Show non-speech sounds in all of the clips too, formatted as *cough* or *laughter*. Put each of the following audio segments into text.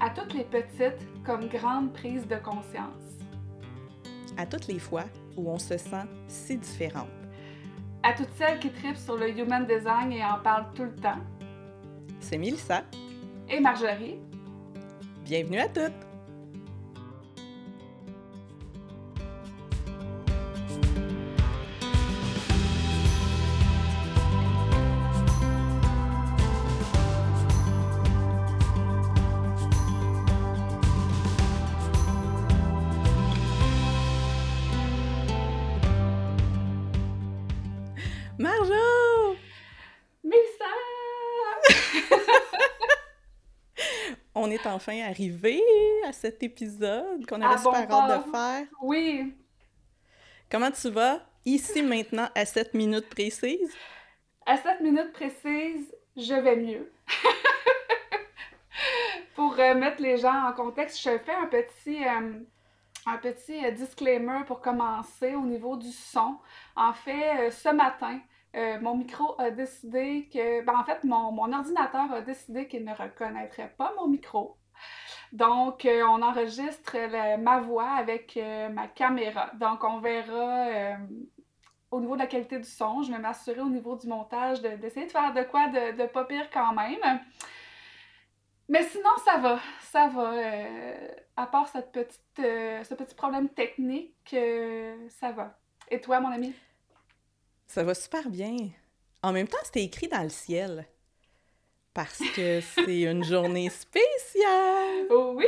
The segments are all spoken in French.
à toutes les petites comme grandes prises de conscience. À toutes les fois où on se sent si différente. À toutes celles qui tripent sur le human design et en parlent tout le temps. C'est Mélissa. Et Marjorie. Bienvenue à toutes! Enfin arrivé à cet épisode qu'on avait bon super hâte port. de faire. Oui, Comment tu vas? Ici, maintenant, à cette minute précise? à cette minute précise, je vais mieux. *laughs* pour euh, mettre les gens en contexte, je fais un petit, euh, un petit euh, disclaimer pour commencer au niveau du son. En fait, euh, ce matin, euh, mon micro a décidé que... Ben, en fait, mon, mon ordinateur a décidé qu'il ne reconnaîtrait pas mon micro. Donc, euh, on enregistre ma voix avec euh, ma caméra. Donc, on verra euh, au niveau de la qualité du son. Je vais m'assurer au niveau du montage de- d'essayer de faire de quoi de, de pas pire quand même. Mais sinon, ça va. Ça va. à part cette petite, ce petit problème technique, ça va. Et toi, mon ami? Ça va super bien. En même temps, c'était écrit dans le ciel. Parce que c'est une journée spéciale. Oh oui!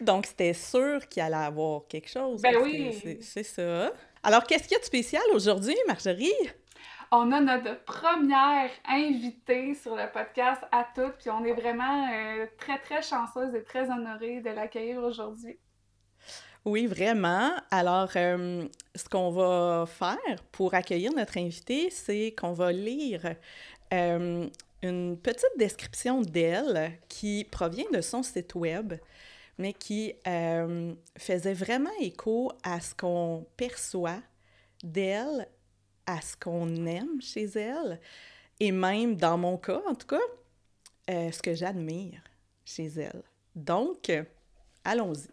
Donc, c'était sûr qu'il allait avoir quelque chose. Ben oui. C'est ça. Alors, qu'est-ce qu'il y a de spécial aujourd'hui, Marjorie? On a notre première invitée sur le podcast à toutes, puis on est vraiment euh, très, très chanceuse et très honorée de l'accueillir aujourd'hui. Oui, vraiment. Alors, euh, ce qu'on va faire pour accueillir notre invité, c'est qu'on va lire euh, une petite description d'elle qui provient de son site web, mais qui euh, faisait vraiment écho à ce qu'on perçoit d'elle, à ce qu'on aime chez elle, et même, dans mon cas, en tout cas, euh, ce que j'admire chez elle. Donc, allons-y.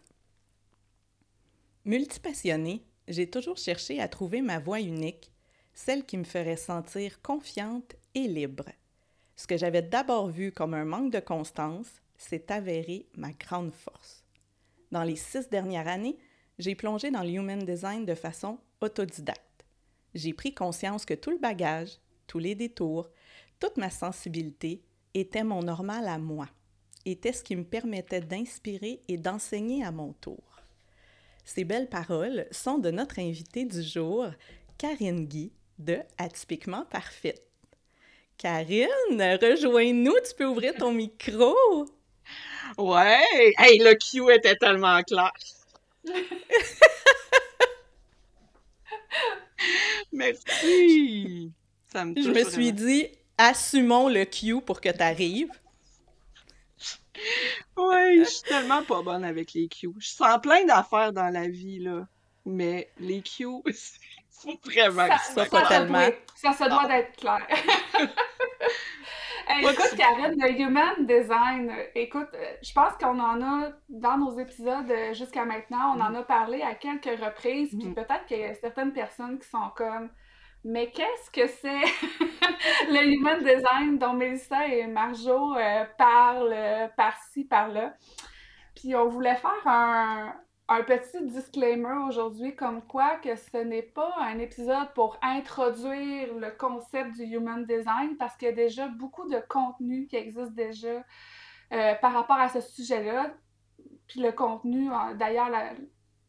Multipassionnée, j'ai toujours cherché à trouver ma voie unique, celle qui me ferait sentir confiante et libre. Ce que j'avais d'abord vu comme un manque de constance s'est avéré ma grande force. Dans les six dernières années, j'ai plongé dans le human design de façon autodidacte. J'ai pris conscience que tout le bagage, tous les détours, toute ma sensibilité était mon normal à moi, était ce qui me permettait d'inspirer et d'enseigner à mon tour. Ces belles paroles sont de notre invitée du jour, Karine Guy de Atypiquement Parfaite. Karine, rejoins-nous, tu peux ouvrir ton micro. Ouais! Hey, le Q était tellement clair! *laughs* Merci! Ça me Je me suis dit, assumons le Q pour que tu arrives. Ouais, je suis tellement pas bonne avec les Q. Je sens plein d'affaires dans la vie, là. Mais les Q, c'est vraiment... Ça, ça, ça, tellement. doit- ça se doit d'être clair. *laughs* Hey, Pas écoute, Karine, le human design, écoute, euh, je pense qu'on en a, dans nos épisodes euh, jusqu'à maintenant, on en a parlé à quelques reprises, puis Mhm. peut-être qu'il y a certaines personnes qui sont comme, mais qu'est-ce que c'est *laughs* le human design dont Mélissa et Marjo euh, parlent euh, par-ci, par-là? Puis on voulait faire un, un petit disclaimer aujourd'hui comme quoi que ce n'est pas un épisode pour introduire le concept du human design parce qu'il y a déjà beaucoup de contenu qui existe déjà euh, par rapport à ce sujet-là. Puis le contenu, euh, d'ailleurs, la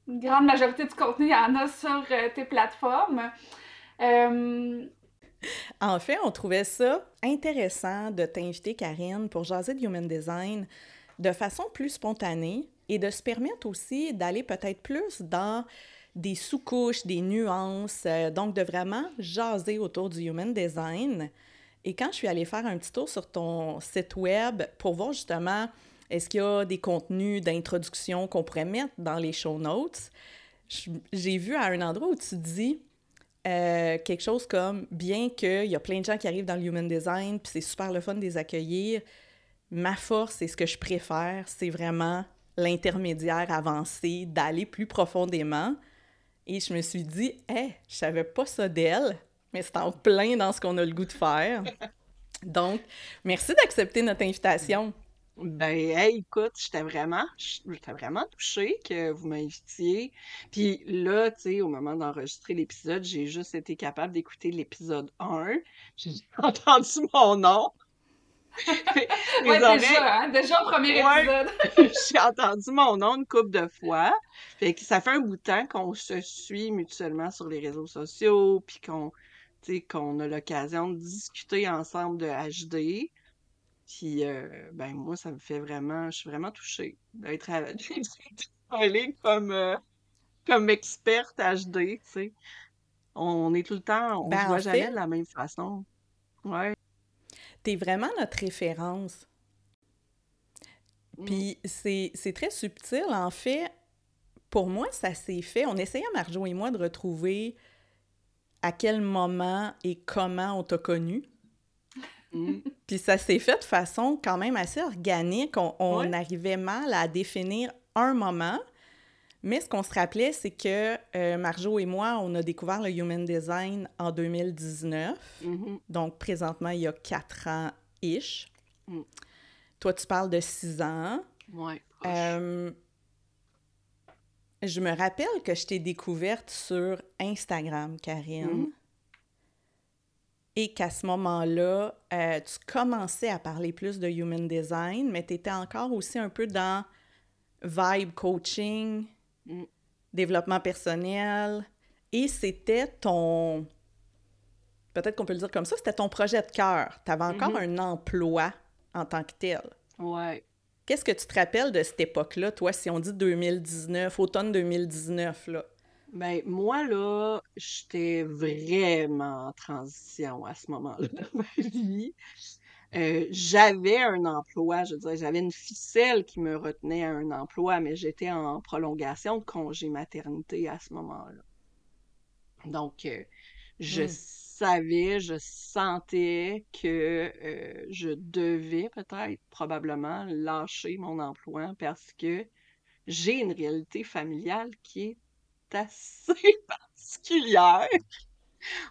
une grande majorité du contenu, il y en a sur euh, tes plateformes. En fait, on trouvait ça intéressant de t'inviter, Karine, pour jaser de Human Design de façon plus spontanée et de se permettre aussi d'aller peut-être plus dans des sous-couches, des nuances, euh, donc de vraiment jaser autour du Human Design. Et quand je suis allée faire un petit tour sur ton site web pour voir justement est-ce qu'il y a des contenus d'introduction qu'on pourrait mettre dans les show notes, j'ai vu à un endroit où tu dis euh, quelque chose comme bien qu'il y a plein de gens qui arrivent dans le human design, puis c'est super le fun de les accueillir, ma force et ce que je préfère, c'est vraiment l'intermédiaire avancé, d'aller plus profondément. Et je me suis dit, hé, hey, je savais pas ça d'elle, mais c'est en plein dans ce qu'on a le goût de faire. Donc, merci d'accepter notre invitation. Ben, hey, écoute, j'étais vraiment, j'étais vraiment touchée que vous m'invitiez. Puis là, tu sais, au moment d'enregistrer l'épisode, j'ai juste été capable d'écouter l'épisode 1. J'ai *laughs* entendu mon nom. *laughs* ouais, déjà, hein? déjà au premier épisode. *laughs* j'ai entendu mon nom une couple de fois. Fait que ça fait un bout de temps qu'on se suit mutuellement sur les réseaux sociaux, puis qu'on, qu'on a l'occasion de discuter ensemble de HD. Puis, euh, ben, moi, ça me fait vraiment, je suis vraiment touchée d'être allée *laughs* comme, euh, comme experte HD, tu sais. On est tout le temps, on ne ben, voit jamais de la même façon. Ouais. T'es vraiment notre référence. Mmh. Puis c'est très subtil. En fait, pour moi, ça s'est fait. On essayait, Marjo et moi, de retrouver à quel moment et comment on t'a connu. Mm. *laughs* Puis ça s'est fait de façon quand même assez organique. On, arrivait mal à définir un moment. Mais ce qu'on se rappelait, c'est que euh, Marjo et moi, on a découvert le Human Design en 2019. Mm-hmm. Donc, présentement, il y a quatre ans-ish. Mm. Toi, tu parles de six ans. Oui. Euh, je me rappelle que je t'ai découverte sur Instagram, Karine. Mm et qu'à ce moment-là, euh, tu commençais à parler plus de human design, mais tu étais encore aussi un peu dans vibe coaching, mm. développement personnel, et c'était ton... Peut-être qu'on peut le dire comme ça, c'était ton projet de cœur. Tu avais encore mm-hmm. un emploi en tant que tel. Ouais. Qu'est-ce que tu te rappelles de cette époque-là, toi, si on dit 2019, automne 2019, là? Ben, moi, là, j'étais vraiment en transition à ce moment-là dans *laughs* ma vie. Euh, j'avais un emploi, je veux dire, j'avais une ficelle qui me retenait à un emploi, mais j'étais en prolongation de congé maternité à ce moment-là. Donc, euh, je mmh. savais, je sentais que euh, je devais peut-être, probablement, lâcher mon emploi parce que j'ai une réalité familiale qui est assez *laughs* particulière.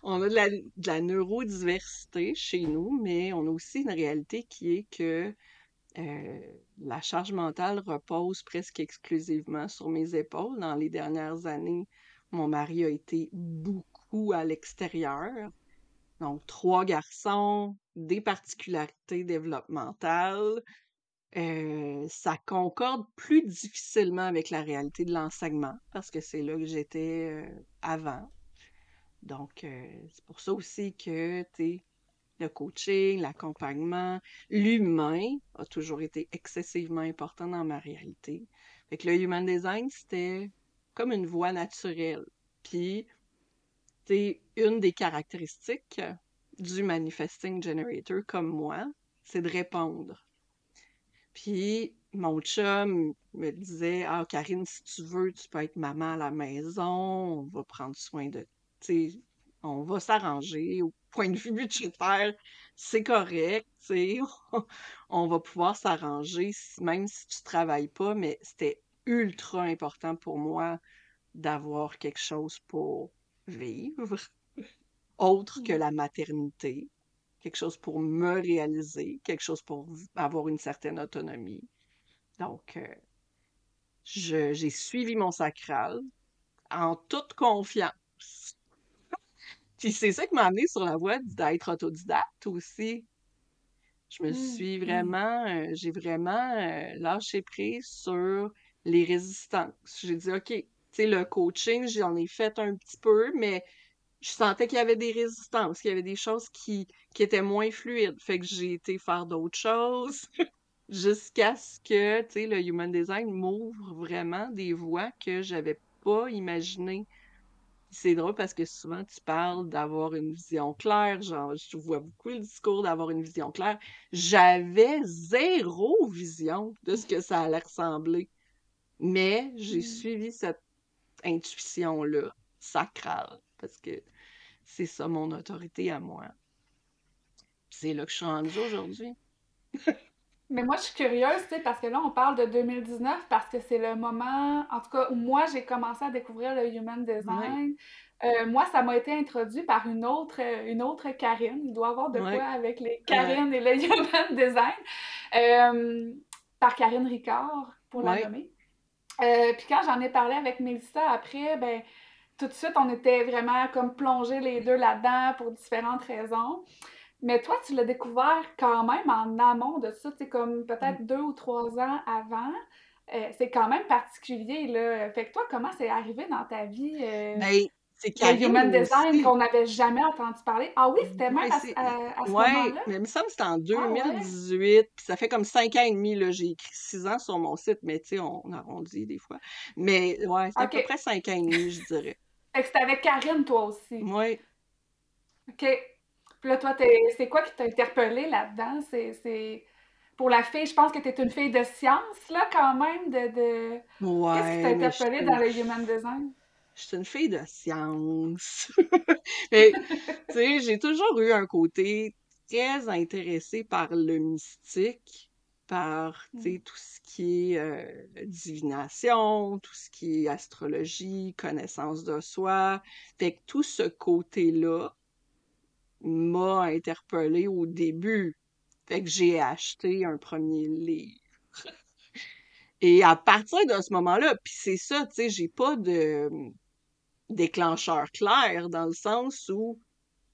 On a de la, neurodiversité chez nous, mais on a aussi une réalité qui est que euh, la charge mentale repose presque exclusivement sur mes épaules. Dans les dernières années, mon mari a été beaucoup à l'extérieur. Donc, trois garçons, des particularités développementales, euh, ça concorde plus difficilement avec la réalité de l'enseignement parce que c'est là que j'étais euh, avant. Donc, euh, c'est pour ça aussi que le coaching, l'accompagnement, l'humain a toujours été excessivement important dans ma réalité. Fait que le human design, c'était comme une voie naturelle. Puis, c'est une des caractéristiques du manifesting generator comme moi, c'est de répondre puis mon chum me disait Ah, Karine, si tu veux, tu peux être maman à la maison, on va prendre soin de. On va s'arranger. Au point de vue budgétaire, c'est correct, *laughs* on va pouvoir s'arranger, même si tu travailles pas, mais c'était ultra important pour moi d'avoir quelque chose pour vivre, autre que mmh. la maternité quelque chose pour me réaliser, quelque chose pour avoir une certaine autonomie. Donc, euh, j'ai suivi mon sacral en toute confiance. Puis c'est ça qui m'a amené sur la voie d'être autodidacte aussi. Je me mmh, suis mmh. vraiment, euh, j'ai vraiment euh, lâché prise sur les résistances. J'ai dit, OK, tu sais, le coaching, j'en ai fait un petit peu, mais je sentais qu'il y avait des résistances, qu'il y avait des choses qui, qui étaient moins fluides. Fait que j'ai été faire d'autres choses *laughs* jusqu'à ce que, tu sais, le Human Design m'ouvre vraiment des voies que j'avais pas imaginées. C'est drôle parce que souvent tu parles d'avoir une vision claire, genre je vois beaucoup le discours d'avoir une vision claire. J'avais zéro vision de ce que ça allait ressembler. Mais j'ai mmh. suivi cette intuition-là, sacrale parce que c'est ça mon autorité à moi. C'est là que je suis rendue aujourd'hui. *laughs* Mais moi, je suis curieuse, tu sais, parce que là, on parle de 2019 parce que c'est le moment, en tout cas, où moi, j'ai commencé à découvrir le human design. Euh, moi, ça m'a été introduit par une autre, une autre Karine. Il doit y avoir de quoi avec les Karine et le *laughs* human design. Euh, par Karine Ricard, pour la nommer. Euh, puis quand j'en ai parlé avec Mélissa après, ben tout de suite, on était vraiment comme plongés les deux là-dedans pour différentes raisons. Mais toi, tu l'as découvert quand même en amont de ça, c'est comme peut-être mm. deux ou trois ans avant. Euh, c'est quand même particulier, là. Fait que toi, comment c'est arrivé dans ta vie? Euh, ben, c'est le human design qu'on n'avait jamais entendu parler? Ah oui, c'était même à, ce moment-là? mais il me semble que c'était en 2018, ah puis ça fait comme cinq ans et demi, là, j'ai écrit six ans sur mon site, mais tu sais, on, arrondit des fois. Mais ouais, c'est à peu près cinq ans et demi, je dirais. Fait que c'était avec Karine, toi aussi? Oui. OK. Puis là, toi, c'est quoi qui t'a interpellé là-dedans? C'est... Pour la fille, je pense que tu es une fille de science, là, quand même, de... de... Qu'est-ce qui t'a interpellé dans le human design? je suis une fille de science. *laughs* tu sais, j'ai toujours eu un côté très intéressé par le mystique, par mmh. tout ce qui est euh, divination, tout ce qui est astrologie, connaissance de soi. Fait que tout ce côté-là m'a interpellée au début. Fait que j'ai acheté un premier livre. *laughs* Et à partir de ce moment-là, puis c'est ça, tu sais, j'ai pas de déclencheur clair dans le sens où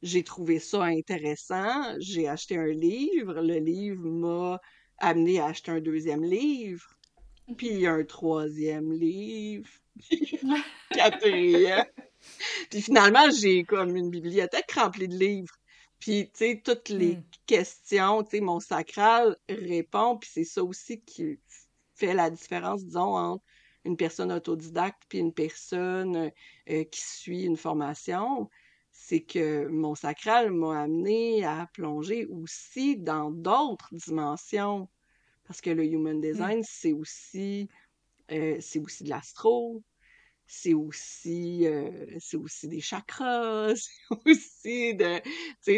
j'ai trouvé ça intéressant, j'ai acheté un livre, le livre m'a amené à acheter un deuxième livre, puis un troisième livre, *laughs* *laughs* quatrième. *laughs* puis finalement, j'ai comme une bibliothèque remplie de livres. Puis, tu sais, toutes les mmh. questions, tu sais, mon sacral répond, puis c'est ça aussi qui fait la différence, disons, entre une personne autodidacte puis une personne euh, qui suit une formation, c'est que mon sacral m'a amené à plonger aussi dans d'autres dimensions. Parce que le human mmh. design, c'est aussi, euh, c'est aussi de l'astro, c'est aussi, euh, c'est aussi des chakras, *laughs* c'est aussi de,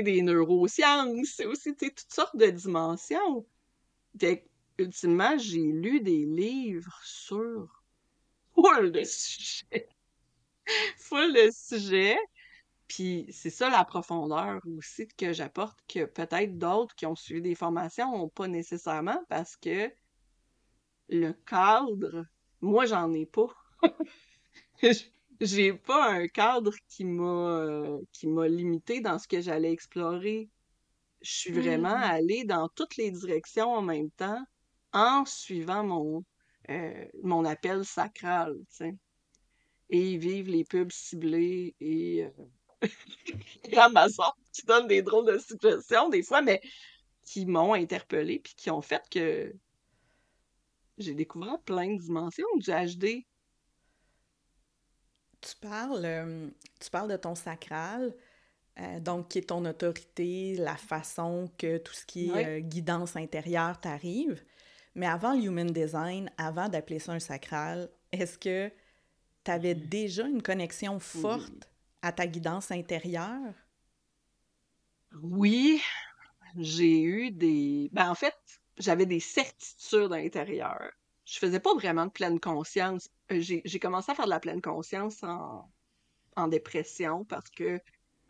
des neurosciences, c'est aussi toutes sortes de dimensions. Ultimement, j'ai lu des livres sur full de *laughs* sujets. full de sujets. Puis c'est ça la profondeur aussi que j'apporte que peut-être d'autres qui ont suivi des formations n'ont pas nécessairement parce que le cadre, moi j'en ai pas. *laughs* *laughs* J'ai pas un cadre qui m'a qui m'a limité dans ce que j'allais explorer. Je suis vraiment mmh. allée dans toutes les directions en même temps en suivant mon euh, mon appel sacral, tu sais. Et ils vivent les pubs ciblées et, euh, *laughs* Amazon qui donne des drôles de suggestions des fois, mais qui m'ont interpellé puis qui ont fait que j'ai découvert plein de dimensions du HD. Tu parles, euh, tu parles de ton sacral, donc qui est ton autorité, la façon que tout ce qui est guidance intérieure t'arrive. Mais avant le Human Design, avant d'appeler ça un sacral, est-ce que tu avais mmh. déjà une connexion forte à ta guidance intérieure? Oui, j'ai eu des... Ben, en fait, j'avais des certitudes intérieures. Je faisais pas vraiment de pleine conscience. Euh, j'ai commencé à faire de la pleine conscience en, en dépression parce que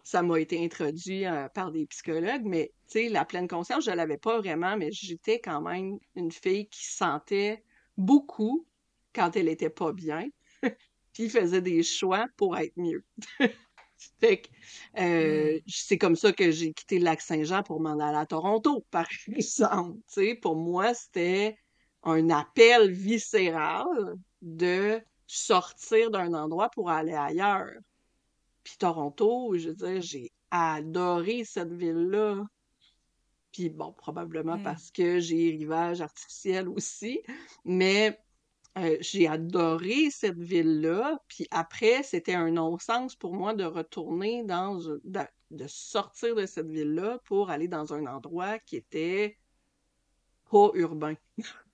ça m'a été introduit euh, par des psychologues, mais tu sais, la pleine conscience, je l'avais pas vraiment, mais j'étais quand même une fille qui sentait beaucoup quand elle était pas bien, *laughs* puis faisait des choix pour être mieux. *laughs* fait que euh, mmh. c'est comme ça que j'ai quitté le lac Saint-Jean pour m'en aller à Toronto, *laughs* par exemple. Tu sais, pour moi, c'était un appel viscéral de sortir d'un endroit pour aller ailleurs. Puis Toronto, je veux dire, j'ai adoré cette ville-là. Puis bon, probablement mmh. parce que j'ai rivage artificiel aussi, mais euh, j'ai adoré cette ville-là. Puis après, c'était un non-sens pour moi de retourner dans, de, de sortir de cette ville-là pour aller dans un endroit qui était pas urbain. *laughs*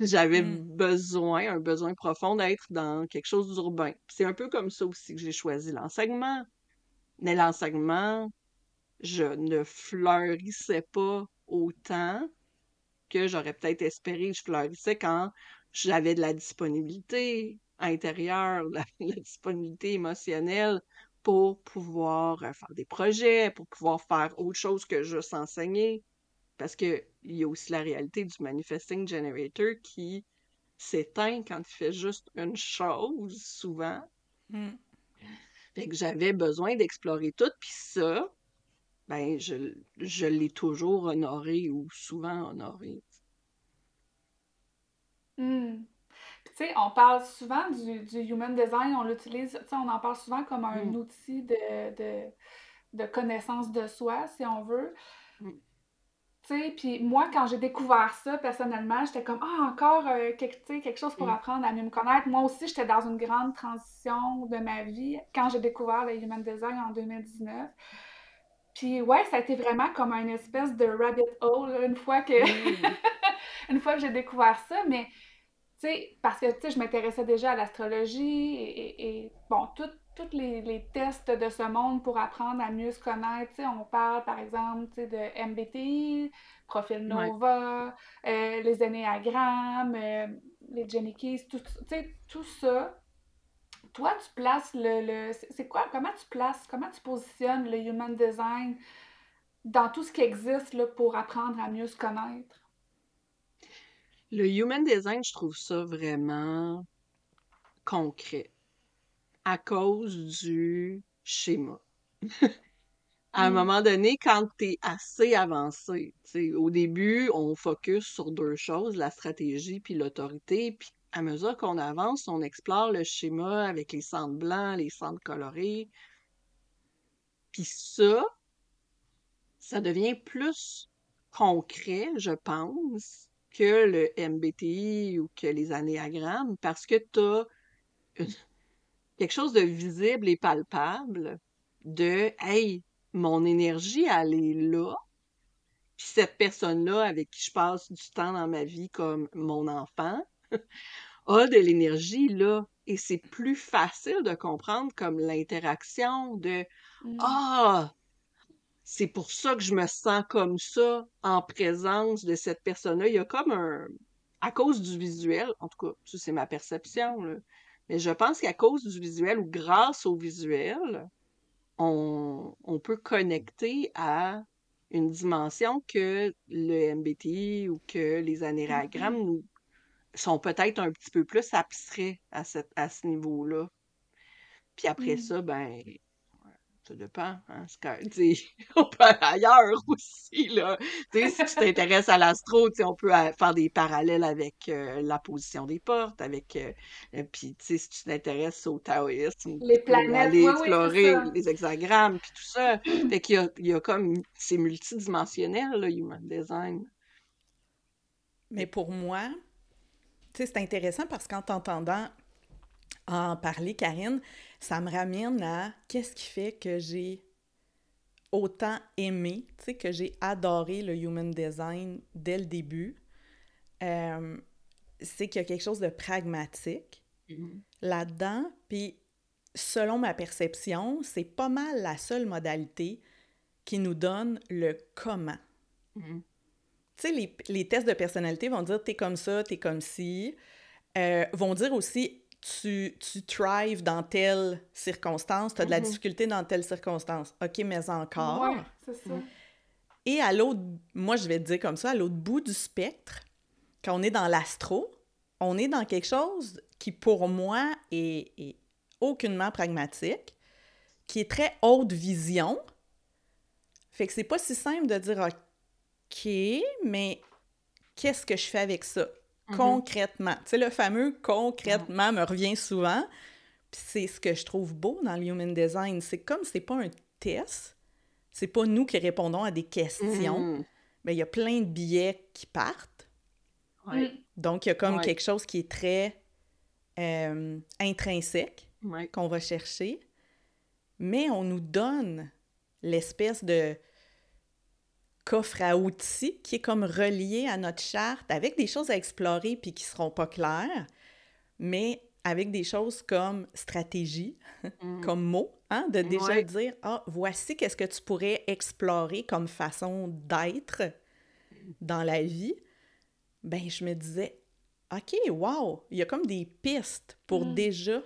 J'avais mmh. besoin, un besoin profond d'être dans quelque chose d'urbain. C'est un peu comme ça aussi que j'ai choisi l'enseignement. Mais l'enseignement, je ne fleurissais pas autant que j'aurais peut-être espéré je fleurissais quand j'avais de la disponibilité intérieure, *laughs* la, la disponibilité émotionnelle pour pouvoir euh, faire des projets, pour pouvoir faire autre chose que juste enseigner. Parce qu'il y a aussi la réalité du manifesting generator qui s'éteint quand il fait juste une chose, souvent. Mm. Fait que j'avais besoin d'explorer tout, puis ça, ben, je, je l'ai toujours honoré ou souvent honoré. Hmm. Puis, tu sais, on parle souvent du, du human design, on l'utilise, tu sais, on en parle souvent comme un Mm. outil de, de, de connaissance de soi, si on veut. Mm. Puis moi, quand j'ai découvert ça, personnellement, j'étais comme, ah, encore euh, quelque, quelque chose pour Mm. apprendre à mieux me connaître. Moi aussi, j'étais dans une grande transition de ma vie quand j'ai découvert le human design en 2019. Puis ouais, ça a été vraiment comme une espèce de rabbit hole, une fois que, Mm. *laughs* une fois que j'ai découvert ça, mais tu sais, parce que, tu sais, je m'intéressais déjà à l'astrologie et, et- et, bon, tous tous les, les tests de ce monde pour apprendre à mieux se connaître, on parle, par exemple, de MBTI, profil Ouais. Nova, euh, les énéagrammes, euh, les Jenny Keys, tout, tout ça. Toi, tu places le, le- c'est c'est quoi, comment tu places, comment tu positionnes le human design dans tout ce qui existe, là, pour apprendre à mieux se connaître? Le human design, je trouve ça vraiment concret à cause du schéma. *laughs* À un Mm. moment donné, quand tu es assez avancé, au début, on focus sur deux choses, la stratégie puis l'autorité, puis à mesure qu'on avance, on explore le schéma avec les centres blancs, les centres colorés, puis ça, ça devient plus concret, je pense, que le MBTI ou que les anéagrammes, parce que tu as quelque chose de visible et palpable de Hey, mon énergie, elle est là. Puis cette personne-là avec qui je passe du temps dans ma vie comme mon enfant *laughs* a de l'énergie là. Et c'est plus facile de comprendre comme l'interaction de Mm. Ah, c'est pour ça que je me sens comme ça en présence de cette personne-là. Il y a comme un. À cause du visuel, en tout cas, c'est ma perception, là. Mais je pense qu'à cause du visuel ou grâce au visuel, on, on peut connecter à une dimension que le MBTI ou que les Mhm. anéagrammes nous sont peut-être un petit peu plus abstraits à, cette, à ce niveau-là. Puis après Mm. ça, ben, ça dépend. Hein, sais, *laughs* on peut aller ailleurs *laughs* aussi, là. Tu sais, si tu t'intéresses à l'astro, tu sais, on peut euh, faire des parallèles avec euh, la position des portes, avec... euh, euh, puis, tu sais, si tu t'intéresses au taoïsme, Les planètes, aller explorer les hexagrammes, puis tout ça. Fait qu'il y a, il y a comme... C'est multidimensionnel, le human design. Mais pour moi, tu sais, c'est intéressant parce qu'en t'entendant en parler, Karine, ça me ramène à qu'est-ce qui fait que j'ai autant aimé, tu sais, que j'ai adoré le human design dès le début. Euh, c'est qu'il y a quelque chose de pragmatique Mhm. là-dedans, puis selon ma perception, c'est pas mal la seule modalité qui nous donne le comment. Mhm. Tu sais, les, les tests de personnalité vont dire t'es comme ça, t'es comme ci. Euh, vont dire aussi tu, tu thrives dans telle circonstance, t'as de la Mhm. difficulté dans telle circonstance. OK, mais encore. Ouais, c'est ça. Et à l'autre, moi je vais te dire comme ça, à l'autre bout du spectre, quand on est dans l'astro, on est dans quelque chose qui pour moi est, est aucunement pragmatique, qui est très haute vision. Fait que c'est pas si simple de dire OK, mais qu'est-ce que je fais avec ça? Mhm. concrètement? Tu sais, le fameux concrètement me revient souvent. Puis c'est ce que je trouve beau dans le human design. C'est comme c'est pas un test, c'est pas nous qui répondons à des questions. Mhm. Mais il y a plein de billets qui partent. Ouais. Mm. Donc, il y a comme Ouais. quelque chose qui est très euh, intrinsèque Ouais. qu'on va chercher, mais on nous donne l'espèce de coffre à outils qui est comme relié à notre charte avec des choses à explorer puis qui seront pas claires, mais avec des choses comme stratégie, Mhm. comme mot, hein, de déjà Ouais. dire ah voici qu'est-ce que tu pourrais explorer comme façon d'être dans la vie. ben je me disais, OK, wow, il y a comme des pistes pour Mm. déjà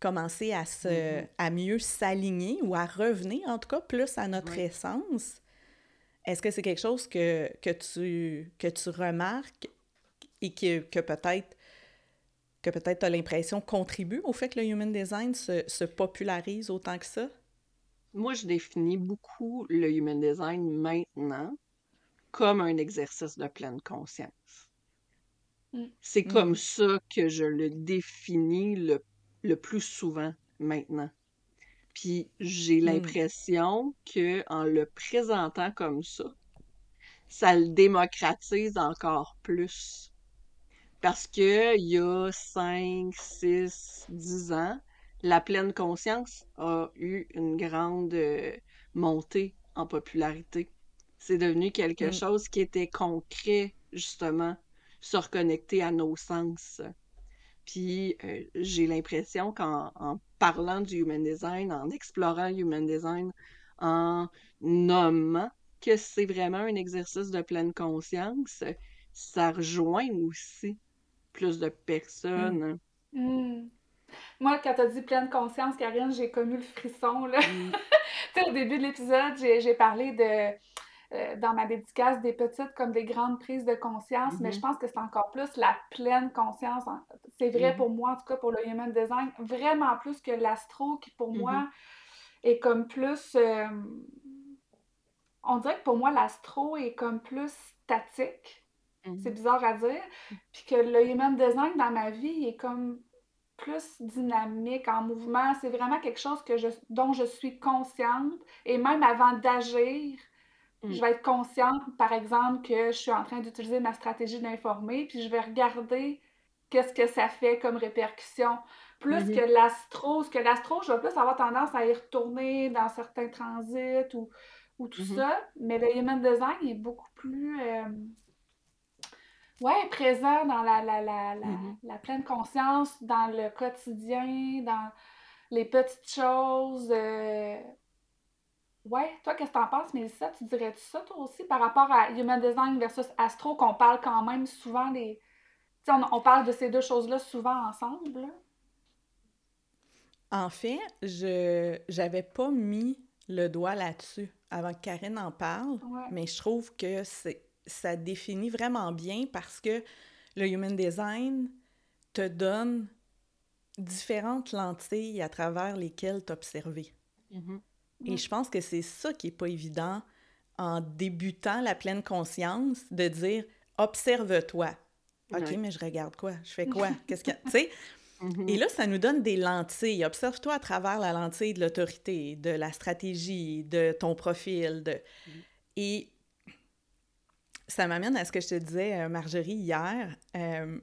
commencer à, se, Mhm. à mieux s'aligner ou à revenir, en tout cas, plus à notre essence. Est-ce que c'est quelque chose que, que, tu, que tu remarques et que, que peut-être que peut-être tu as l'impression contribue au fait que le human design se, se popularise autant que ça? Moi, je définis beaucoup le human design maintenant comme un exercice de pleine conscience. Mm. C'est Mm. comme ça que je le définis le, le plus souvent maintenant. Puis j'ai Mm. l'impression que en le présentant comme ça, ça le démocratise encore plus. Parce que il y a 5, 6, 10 ans, la pleine conscience a eu une grande euh, montée en popularité. C'est devenu quelque Mm. chose qui était concret, justement, se reconnecter à nos sens. Puis euh, j'ai l'impression qu'en en parlant du human design, en explorant le human design, en nommant que c'est vraiment un exercice de pleine conscience, ça rejoint aussi plus de personnes. Hmm. Moi, quand t'as dit pleine conscience, Karine, j'ai connu le frisson, là. Mm. *laughs* Tu sais, au début de l'épisode, j'ai parlé de, euh, dans ma dédicace, des petites comme des grandes prises de conscience, mais je Mhm. pense que c'est encore plus la pleine conscience. en- C'est vrai Mhm. pour moi, en tout cas pour le human design, vraiment plus que l'astro, qui pour moi est comme plus... euh, on dirait que pour moi, l'astro est comme plus statique. C'est bizarre à dire. Puis que le human design dans ma vie est comme plus dynamique, en mouvement. C'est vraiment quelque chose que je, dont je suis consciente. Et même avant d'agir. Je vais être consciente, par exemple, que je suis en train d'utiliser ma stratégie d'informer, puis je vais regarder qu'est-ce que ça fait comme répercussion. Plus Mhm. que l'astro, ce que l'astro, je vais plus avoir tendance à y retourner dans certains transits ou, ou tout Mhm. ça. Mais le human design est beaucoup plus... euh, Ouais, présent dans la, la, la, la, Mhm. la pleine conscience, dans le quotidien, dans les petites choses. euh. Ouais, toi, qu'est-ce que t'en penses, Mélissa? Tu dirais-tu ça, toi aussi, par rapport à Human Design versus Astro, qu'on parle quand même souvent des... Tu sais, on, on parle de ces deux choses-là souvent ensemble, là? En fait, je j'avais pas mis le doigt là-dessus avant que Karine en parle, Ouais. mais je trouve que c'est ça définit vraiment bien parce que le human design te donne différentes lentilles à travers lesquelles t'observer. Mhm. Et Mm. je pense que c'est ça qui est pas évident en débutant la pleine conscience de dire observe-toi. OK, mais je regarde quoi? Je fais quoi? *laughs* Qu'est-ce que tu sais? Mhm. Et là, ça nous donne des lentilles. Observe-toi à travers la lentille de l'autorité, de la stratégie, de ton profil. De... Mhm. Et ça m'amène à ce que je te disais, euh, Marjorie, hier. Euh,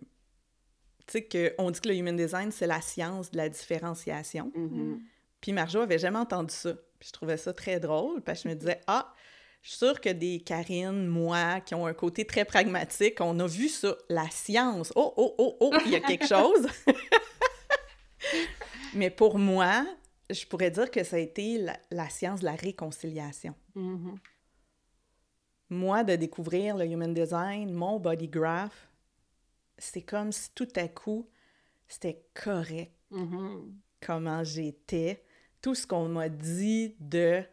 tu sais, qu'on dit que le human design, c'est la science de la différenciation. Mhm. Mm. Puis Marjo avait jamais entendu ça. Puis je trouvais ça très drôle, parce que je me disais, ah, je suis sûre que des Karine, moi, qui ont un côté très pragmatique, on a vu ça, la science. Oh, oh, oh, oh, il y a quelque *laughs* chose. *laughs* Mais pour moi, je pourrais dire que ça a été la, la science de la réconciliation. Mhm. Moi, de découvrir le human design, mon body graph, c'est comme si tout à coup, c'était correct Mhm. comment j'étais, tout ce qu'on m'a dit de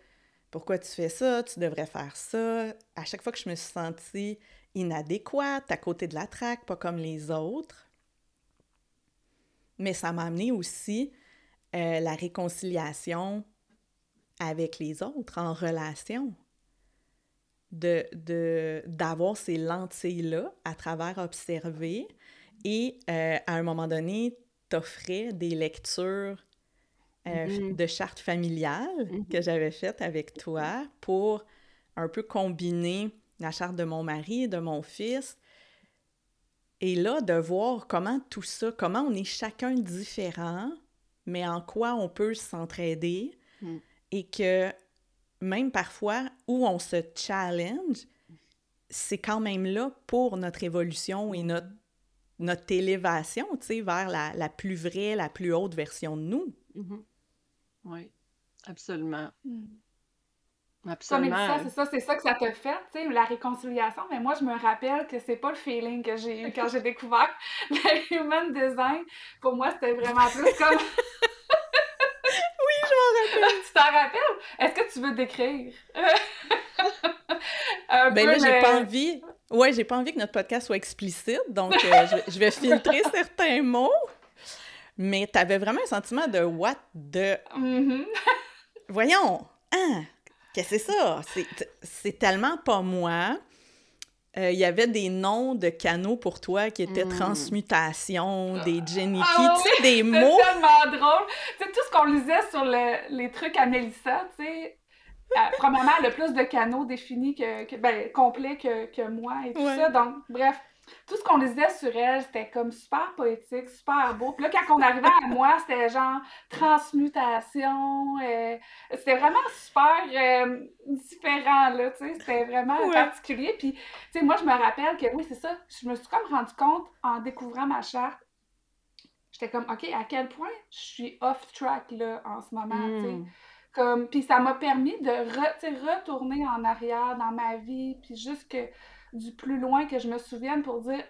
pourquoi tu fais ça, tu devrais faire ça. À chaque fois que je me suis sentie inadéquate, à côté de la traque, pas comme les autres. Mais ça m'a amené aussi euh, la réconciliation avec les autres, en relation. De, d'avoir ces lentilles-là à travers observer et euh, à un moment donné, t'offrais des lectures euh, Mhm. de chartes familiales Mhm. que j'avais faites avec toi pour un peu combiner la charte de mon mari et de mon fils. Et là, de voir comment tout ça, comment on est chacun différent, mais en quoi on peut s'entraider Mm. et que même parfois où on se challenge, c'est quand même là pour notre évolution et notre, notre élévation, tu sais, vers la, la plus vraie, la plus haute version de nous. Oui, absolument. Mm. Comme Absolument. ça, c'est ça, c'est ça que ça t'a fait, tu sais, la réconciliation. Mais moi, je me rappelle que c'est pas le feeling que j'ai eu quand j'ai découvert *laughs* le human design. Pour moi, c'était vraiment plus comme. *laughs* Oui, je m'en rappelle. tu t'en rappelles? Est-ce que tu veux décrire? *laughs* Un Ben peu là, j'ai le- pas envie. Ouais, j'ai pas envie que notre podcast soit explicite, donc euh, je, je vais filtrer certains mots. Mais t'avais vraiment un sentiment de what de. Mhm. *laughs* Voyons! Hein? Qu'est-ce que c'est ça? C'est- C'est tellement pas moi. Euh, Il y avait des noms de canaux pour toi qui étaient Mm. transmutation, des Jenny Ah tu sais, des C'est mots. tellement drôle. Tu sais, tout ce qu'on lisait sur le- les trucs à Mélissa, tu sais, euh, premièrement, elle a plus de canaux définis que, que- ben, complets que, que moi et tout Ouais. ça. Donc, bref, tout ce qu'on lisait sur elle, c'était comme super poétique, super beau. Puis là, quand on arrivait à moi, c'était genre transmutation. euh, c'était vraiment super euh, différent, là, tu sais. C'était vraiment Ouais. particulier. Puis, tu sais, moi, je me rappelle que, oui, c'est ça, je me suis comme rendu compte en découvrant ma charte j'étais comme, OK, à quel point je suis off track, là, en ce moment, tu sais. Mm. Comme, puis ça m'a permis de re- retourner en arrière dans ma vie, puis juste que du plus loin que je me souvienne pour dire,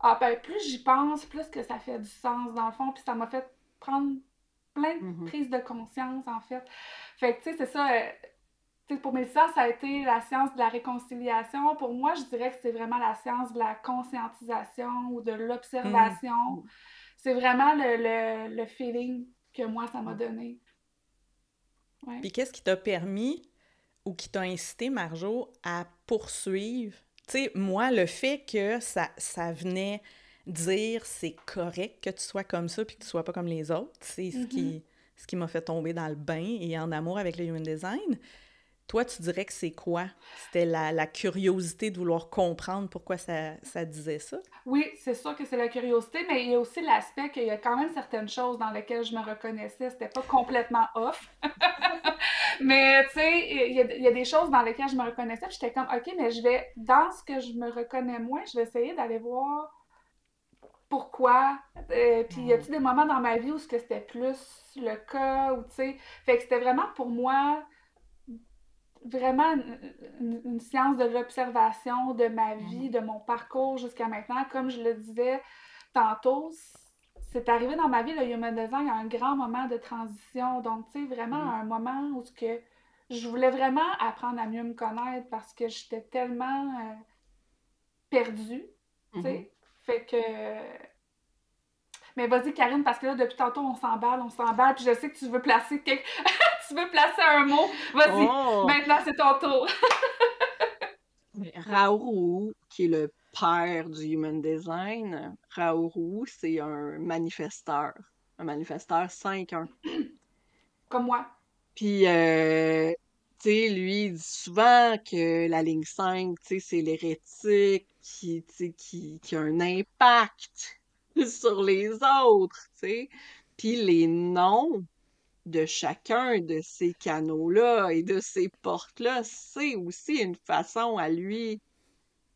ah ben, plus j'y pense, plus que ça fait du sens, dans le fond, puis ça m'a fait prendre plein de Mhm. prises de conscience, en fait. Fait que, tu sais, c'est ça... euh, tu sais, pour Mélissa, ça a été la science de la réconciliation. Pour moi, je dirais que c'est vraiment la science de la conscientisation ou de l'observation. C'est vraiment le, le, le feeling que moi, ça m'a donné. Ouais. Puis qu'est-ce qui t'a permis ou qui t'a incité, Marjo, à poursuivre? Tu sais, moi, le fait que ça, ça venait dire c'est correct que tu sois comme ça puis que tu sois pas comme les autres, c'est ce qui, ce qui m'a fait tomber dans le bain et en amour avec le human design. Toi, tu dirais que c'est quoi? C'était la, la curiosité de vouloir comprendre pourquoi ça, ça disait ça? Oui, c'est sûr que c'est la curiosité, mais il y a aussi l'aspect qu'il y a quand même certaines choses dans lesquelles je me reconnaissais. C'était pas complètement off. *laughs* mais tu sais, il y, a- il y a des choses dans lesquelles je me reconnaissais, puis j'étais comme, OK, mais je vais, dans ce que je me reconnais moins, je vais essayer d'aller voir pourquoi. Euh, puis y a-t-il des moments dans ma vie où ce que c'était plus le cas, ou tu sais? Fait que c'était vraiment pour moi vraiment une, une- science de l'observation de ma vie, de mon parcours jusqu'à maintenant. Comme je le disais tantôt, c'est arrivé dans ma vie, le Human Design, à un grand moment de transition. Donc, tu sais, vraiment Mhm. un moment où ce que je voulais vraiment apprendre à mieux me connaître parce que j'étais tellement euh, perdue, tu sais. Mhm. Fait que... Mais vas-y, Karine, parce que là, depuis tantôt, on s'emballe, on s'emballe, puis je sais que tu veux placer quelque... *laughs* tu veux placer un mot. Vas-y, Oh! maintenant, c'est ton tour. *laughs* Raoult, qui est le père du Human Design, Raoult, c'est un manifesteur. Un manifesteur 5-1. *clears throat* Comme moi. Puis, euh, tu sais, lui, il dit souvent que la ligne 5, tu sais, c'est l'hérétique qui, tu sais, qui, qui a un impact *laughs* sur les autres, tu sais. Puis les noms de chacun de ces canaux-là et de ces portes-là, c'est aussi une façon à lui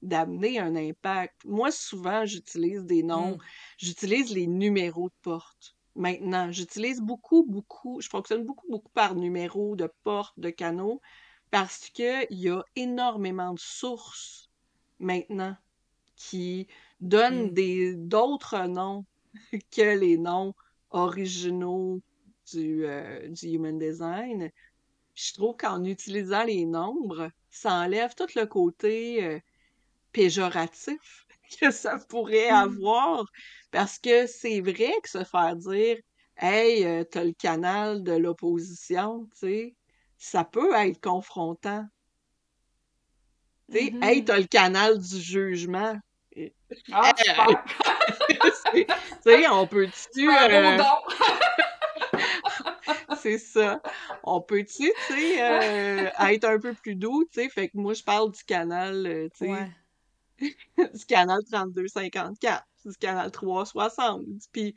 d'amener un impact. Moi, souvent, j'utilise des noms, Mm. j'utilise les numéros de porte. Maintenant, j'utilise beaucoup, beaucoup, je fonctionne beaucoup, beaucoup par numéro de porte, de canaux, parce que il y a énormément de sources maintenant qui donnent Mm. des d'autres noms *laughs* que les noms originaux du, euh, du Human Design. Je trouve qu'en utilisant les nombres, ça enlève tout le côté euh, péjoratif *laughs* que ça pourrait Mm. avoir. Parce que c'est vrai que se faire dire Hey, euh, t'as le canal de l'opposition, tu sais, ça peut être confrontant. Tu sais. Hey, t'as le canal du jugement. Ah, *laughs* sais, on peut-tu. Euh, *laughs* c'est ça. On peut-tu, tu sais, euh, être un peu plus doux, tu sais? Fait que moi, je parle du canal, tu sais, Ouais. *laughs* du canal 3254, du canal 360. Puis,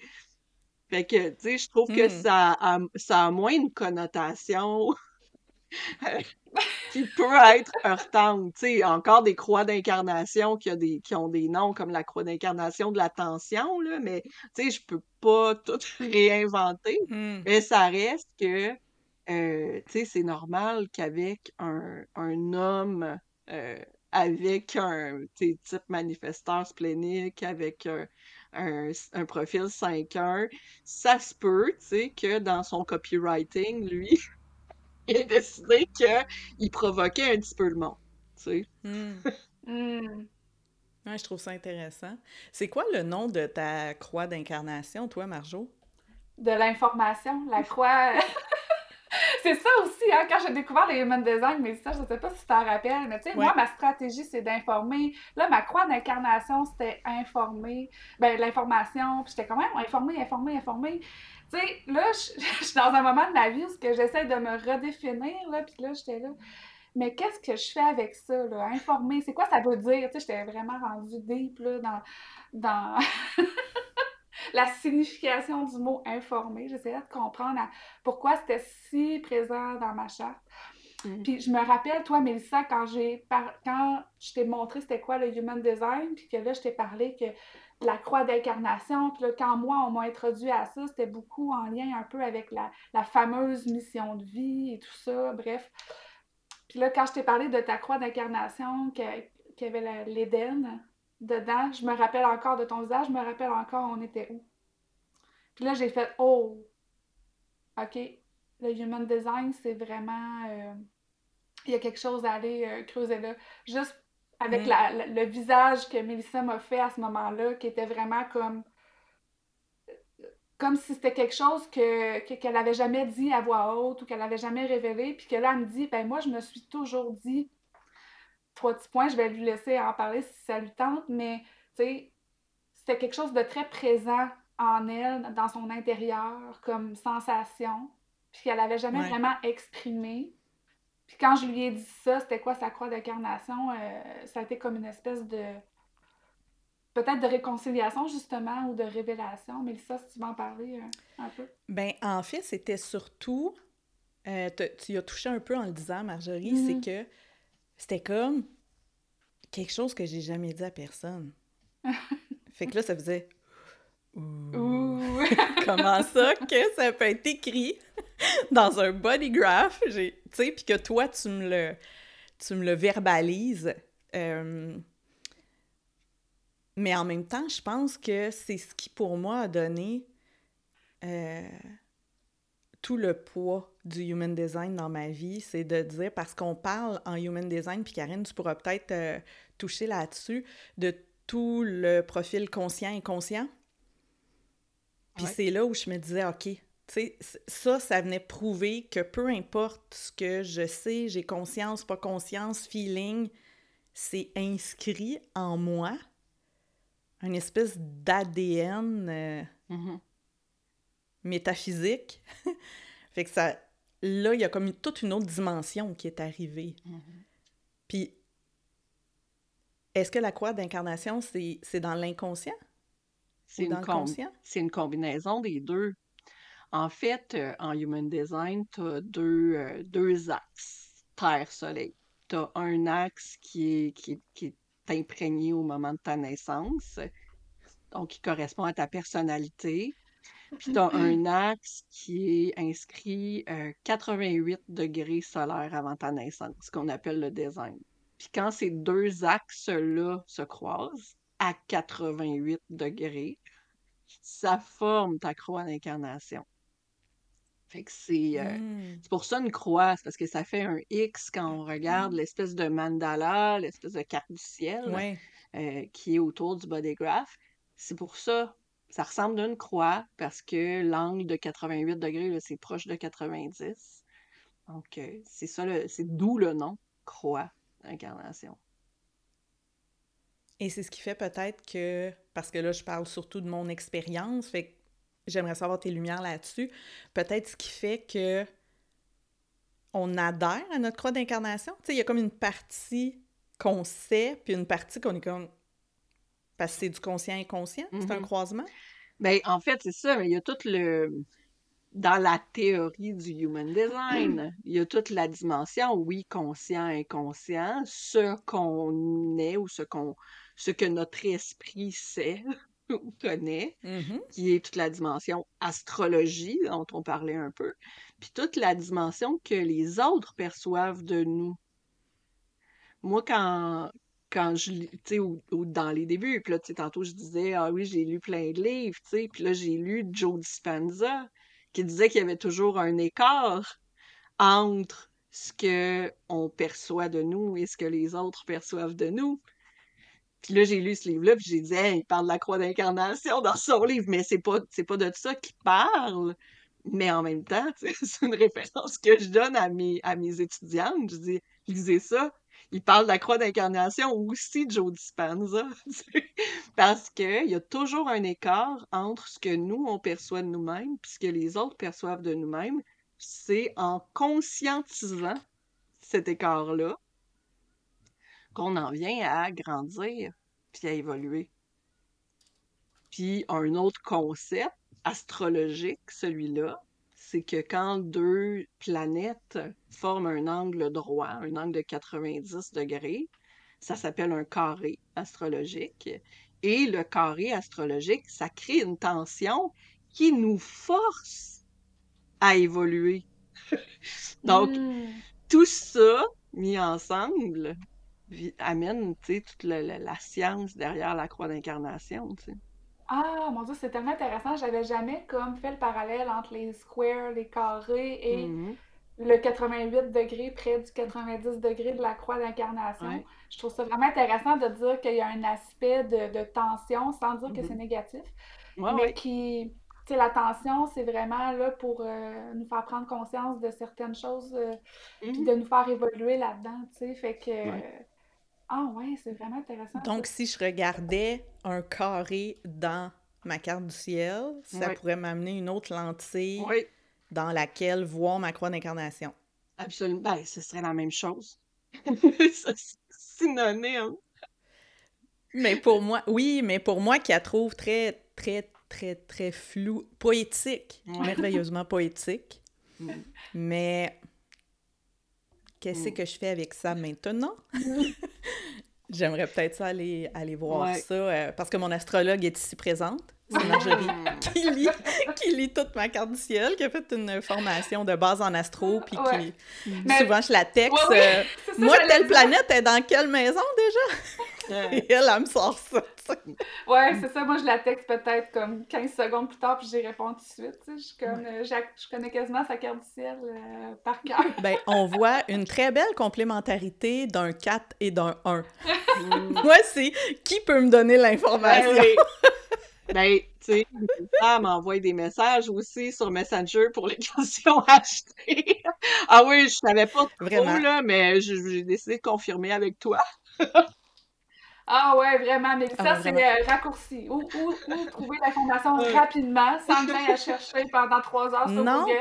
fait que, tu sais, je trouve que Hmm. ça a, ça a moins une connotation *laughs* qui peut être heurtante. Tu sais, encore des croix d'incarnation qui, a des, qui ont des noms comme la croix d'incarnation de l'attention, là, mais, tu sais, je peux pas tout *laughs* réinventer. Mm. Mais ça reste que euh, tu sais, c'est normal qu'avec un, un homme euh, avec un type manifesteur splénique, avec un, un, un profil 5-1, ça se peut, tu sais, que dans son copywriting, lui, *laughs* il a décidé qu'il provoquait un petit peu le monde, tu sais. Hmm. *laughs* Hmm. Ouais, je trouve ça intéressant. C'est quoi le nom de ta croix d'incarnation, toi, Marjo? De l'information, la croix. *laughs* c'est ça aussi, hein, quand j'ai découvert le human design, mais ça, je sais pas si tu t'en rappelles, mais tu sais, Ouais. moi, ma stratégie, c'est d'informer. Là, ma croix d'incarnation, c'était informer. Ben, l'information, puis j'étais quand même informer, informer, informer. Tu sais, là, *laughs* je suis dans un moment de ma vie où j'essaie de me redéfinir, là, puis là, j'étais là. Mais qu'est-ce que je fais avec ça, là? Informer, c'est quoi ça veut dire? Tu sais, j'étais vraiment rendue deep, là, dans, dans *laughs* la signification du mot informer. J'essayais de comprendre à- pourquoi c'était si présent dans ma charte. Mhm. Puis je me rappelle, toi, Mélissa, quand j'ai par... quand je t'ai montré c'était quoi le Human Design, puis que là, je t'ai parlé que la croix d'incarnation, puis là, quand moi, on m'a introduit à ça, c'était beaucoup en lien un peu avec la, la fameuse mission de vie et tout ça, bref. Puis là, quand je t'ai parlé de ta croix d'incarnation, qu'il y avait la- l'Éden dedans, je me rappelle encore de ton visage, je me rappelle encore on était où. Puis là, j'ai fait « Oh! OK, le Human Design, c'est vraiment... euh, il y a quelque chose à aller euh, creuser là. » Juste avec la- la- le visage que Mélissa m'a fait à ce moment-là, qui était vraiment comme... Comme si c'était quelque chose que, que- qu'elle avait jamais dit à voix haute ou qu'elle avait jamais révélé, puis que là, elle me dit, ben moi, je me suis toujours dit, trois petits points, je vais lui laisser en parler si ça lui tente, mais, tu sais, c'était quelque chose de très présent en elle, dans son intérieur, comme sensation, puis qu'elle avait jamais Ouais. vraiment exprimé. Puis quand je lui ai dit ça, c'était quoi sa croix d'incarnation, euh, ça a été comme une espèce de... Peut-être de réconciliation, justement, ou de révélation. Mais ça, si tu veux en parler euh, un peu. Ben, en fait, c'était surtout. euh, tu y as touché un peu en le disant, Marjorie, Mhm. c'est que c'était comme quelque chose que j'ai jamais dit à personne. *laughs* fait que là, ça faisait. Ouh. Ouh! *laughs* Comment ça que ça peut être écrit dans un body graph, tu sais, puis que toi, tu me le, tu me le verbalises. euh, mais en même temps, je pense que c'est ce qui, pour moi, a donné euh, tout le poids du human design dans ma vie. C'est de dire, parce qu'on parle en human design, puis Karine, tu pourras peut-être euh, toucher là-dessus, de tout le profil conscient et inconscient. Puis Ouais. c'est là où je me disais, OK, tu sais, ça, ça venait prouver que peu importe ce que je sais, j'ai conscience, pas conscience, feeling, c'est inscrit en moi, une espèce d'ADN euh, Mhm. Métaphysique. *laughs* fait que ça, là, il y a comme toute une autre dimension qui est arrivée. Mhm. Puis, est-ce que la croix d'incarnation, c'est c'est dans l'inconscient? C'est une, com- une combinaison des deux. En fait, euh, en Human Design, tu as deux, euh, deux axes, Terre-Soleil. Tu as un axe qui est, qui, est- qui est imprégné au moment de ta naissance, donc qui correspond à ta personnalité. Puis tu as un *clears throat* axe qui est inscrit euh, 88 degrés solaires avant ta naissance, ce qu'on appelle le design. Puis quand ces deux axes-là se croisent à 88 degrés, ça forme ta croix d'incarnation. Fait que c'est euh, Hmm. c'est pour ça une croix, c'est parce que ça fait un X quand on regarde l'espèce de mandala, l'espèce de carte du ciel Ouais. euh, qui est autour du body graph. C'est pour ça, ça ressemble à une croix parce que l'angle de 88 degrés, c'est proche de 90. Donc, euh, c'est ça, c'est d'où le nom, croix d'incarnation. Et c'est ce qui fait peut-être que, parce que là, je parle surtout de mon expérience, fait que j'aimerais savoir tes lumières là-dessus. Peut-être ce qui fait que on adhère à notre croix d'incarnation? Tu sais, il y a comme une partie qu'on sait, puis une partie qu'on est comme. Parce que c'est du conscient inconscient, c'est un Mhm. croisement? Ben, en fait, c'est ça, mais il y a tout le... Dans la théorie du Human Design, il y a toute la dimension, oui, conscient, inconscient, ce qu'on est ou ce qu'on, ce que notre esprit sait, *laughs* connaît, Mhm. qui est toute la dimension astrologie dont on parlait un peu, puis toute la dimension que les autres perçoivent de nous. Moi, quand, quand je tu ou, dans les débuts, puis là, tu sais, tantôt, je disais, ah oui, j'ai lu plein de livres, tu sais, puis là, j'ai lu Joe Dispenza, qui disait qu'il y avait toujours un écart entre ce que on perçoit de nous et ce que les autres perçoivent de nous. Puis là, j'ai lu ce livre-là, puis j'ai dit, il parle de la croix d'incarnation dans son livre, mais c'est pas, pas de ça qu'il parle. Mais en même temps, *laughs* c'est une référence que je donne à mes, à mes étudiantes. Je dis, lisez ça. Il parle de la croix d'incarnation aussi, Joe Dispenza. *laughs* Parce qu'il y a toujours un écart entre ce que nous, on perçoit de nous-mêmes, puis ce que les autres perçoivent de nous-mêmes. C'est en conscientisant cet écart-là qu'on en vient à grandir puis à évoluer. Puis un autre concept astrologique, celui-là, c'est que quand deux planètes forment un angle droit, un angle de 90 degrés, ça s'appelle un carré astrologique. Et le carré astrologique, ça crée une tension qui nous force à évoluer. *laughs* Donc, Hmm. tout ça mis ensemble amène, toute la, la- la science derrière la croix d'incarnation. Ah, mon Dieu, c'est tellement intéressant. J'avais jamais comme fait le parallèle entre les squares, les carrés et Mhm. le 88 degrés près du 90 degrés de la croix d'incarnation. Ouais. Je trouve ça vraiment intéressant de dire qu'il y a un aspect de, de tension, sans dire que Mhm. c'est négatif, Ouais, mais ouais. qui, tu sais, la tension, c'est vraiment là pour euh, nous faire prendre conscience de certaines choses, euh, puis Mhm. de nous faire évoluer là-dedans, tu sais. Fait que, Ouais. Ah ouais, c'est vraiment intéressant ça. Donc, si je regardais un carré dans ma carte du ciel, ça pourrait m'amener une autre lentille Oui, dans laquelle voir ma croix d'incarnation. absolument. Ben, ce serait la même chose. *laughs* Synonyme. Mais pour moi, oui, mais pour moi qui la trouve très, très, très, très floue, poétique, Ouais. merveilleusement poétique. *laughs* Mm. Mais qu'est-ce Mm. que je fais avec ça maintenant? *laughs* *laughs* J'aimerais peut-être ça aller, aller voir Ouais. ça, euh, parce que mon astrologue est ici présente. C'est Marjorie *laughs* qui lit, qui lit toute ma carte du ciel, qui a fait une formation de base en astro, puis Ouais. qui... Mais- Souvent, je la texte. Ouais, euh, ça, moi, telle planète est dans quelle maison déjà? Et elle, elle me sort ça. Ouais, c'est ça. Moi, je la texte peut-être comme 15 secondes plus tard, puis j'y réponds tout de suite. Je, suis comme, euh, je connais quasiment sa carte du ciel euh, par cœur. *laughs* Ben, on voit une très belle complémentarité d'un 4 et d'un 1. Mm. *laughs* Moi, c'est qui peut me donner l'information? Ben oui. *laughs* Ben, tu sais, femmes m'envoient des messages aussi sur Messenger pour les questions achetées. Ah oui, je savais pas trop, Vraiment. là, mais j'ai décidé de confirmer avec toi. Ah ouais, vraiment. Mais ça, Ah, c'est euh, raccourci. Où, où, où *laughs* trouver l'information rapidement, sans que à chercher pendant trois heures sur Non. Google?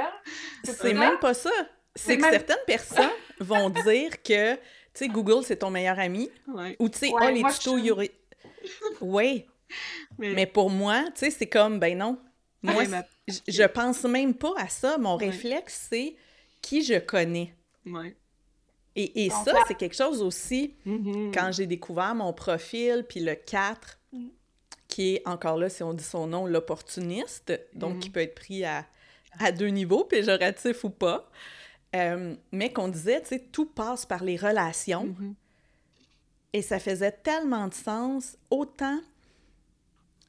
C'est ça? même pas ça. C'est que même- certaines personnes *laughs* vont dire que, tu sais, Google, c'est ton meilleur ami. Ouais. Ou, tu sais, Ouais, ah, les tutos, je- il y aurait... Oui, Mais, mais pour moi, tu sais, c'est comme, ben non. Moi, Ouais, ma- je- je pense même pas à ça. Mon Ouais. réflexe, c'est qui je connais. ouais. Et, ça, c'est quelque chose aussi Mhm. quand j'ai découvert mon profil, puis le 4, Mm. qui est encore là, si on dit son nom, l'opportuniste, donc qui peut être pris à, à deux niveaux, péjoratif ou pas. Euh, mais qu'on disait, tu sais, tout passe par les relations. Mhm. Et ça faisait tellement de sens, autant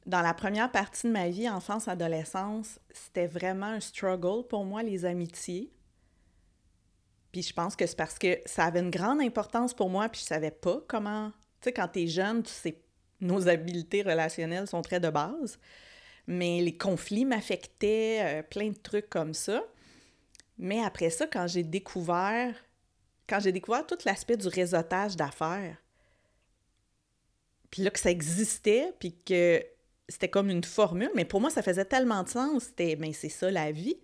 dans la première partie de ma vie, enfance, adolescence, c'était vraiment un struggle pour moi, les amitiés. Puis je pense que c'est parce que ça avait une grande importance pour moi, puis je savais pas comment... Tu sais, quand t'es jeune, tu sais, nos habiletés relationnelles sont très de base, mais les conflits m'affectaient, euh, plein de trucs comme ça. Mais après ça, quand j'ai découvert... Quand j'ai découvert tout l'aspect du réseautage d'affaires, puis là que ça existait, puis que c'était comme une formule, mais pour moi, ça faisait tellement de sens. C'était, mais c'est ça la vie.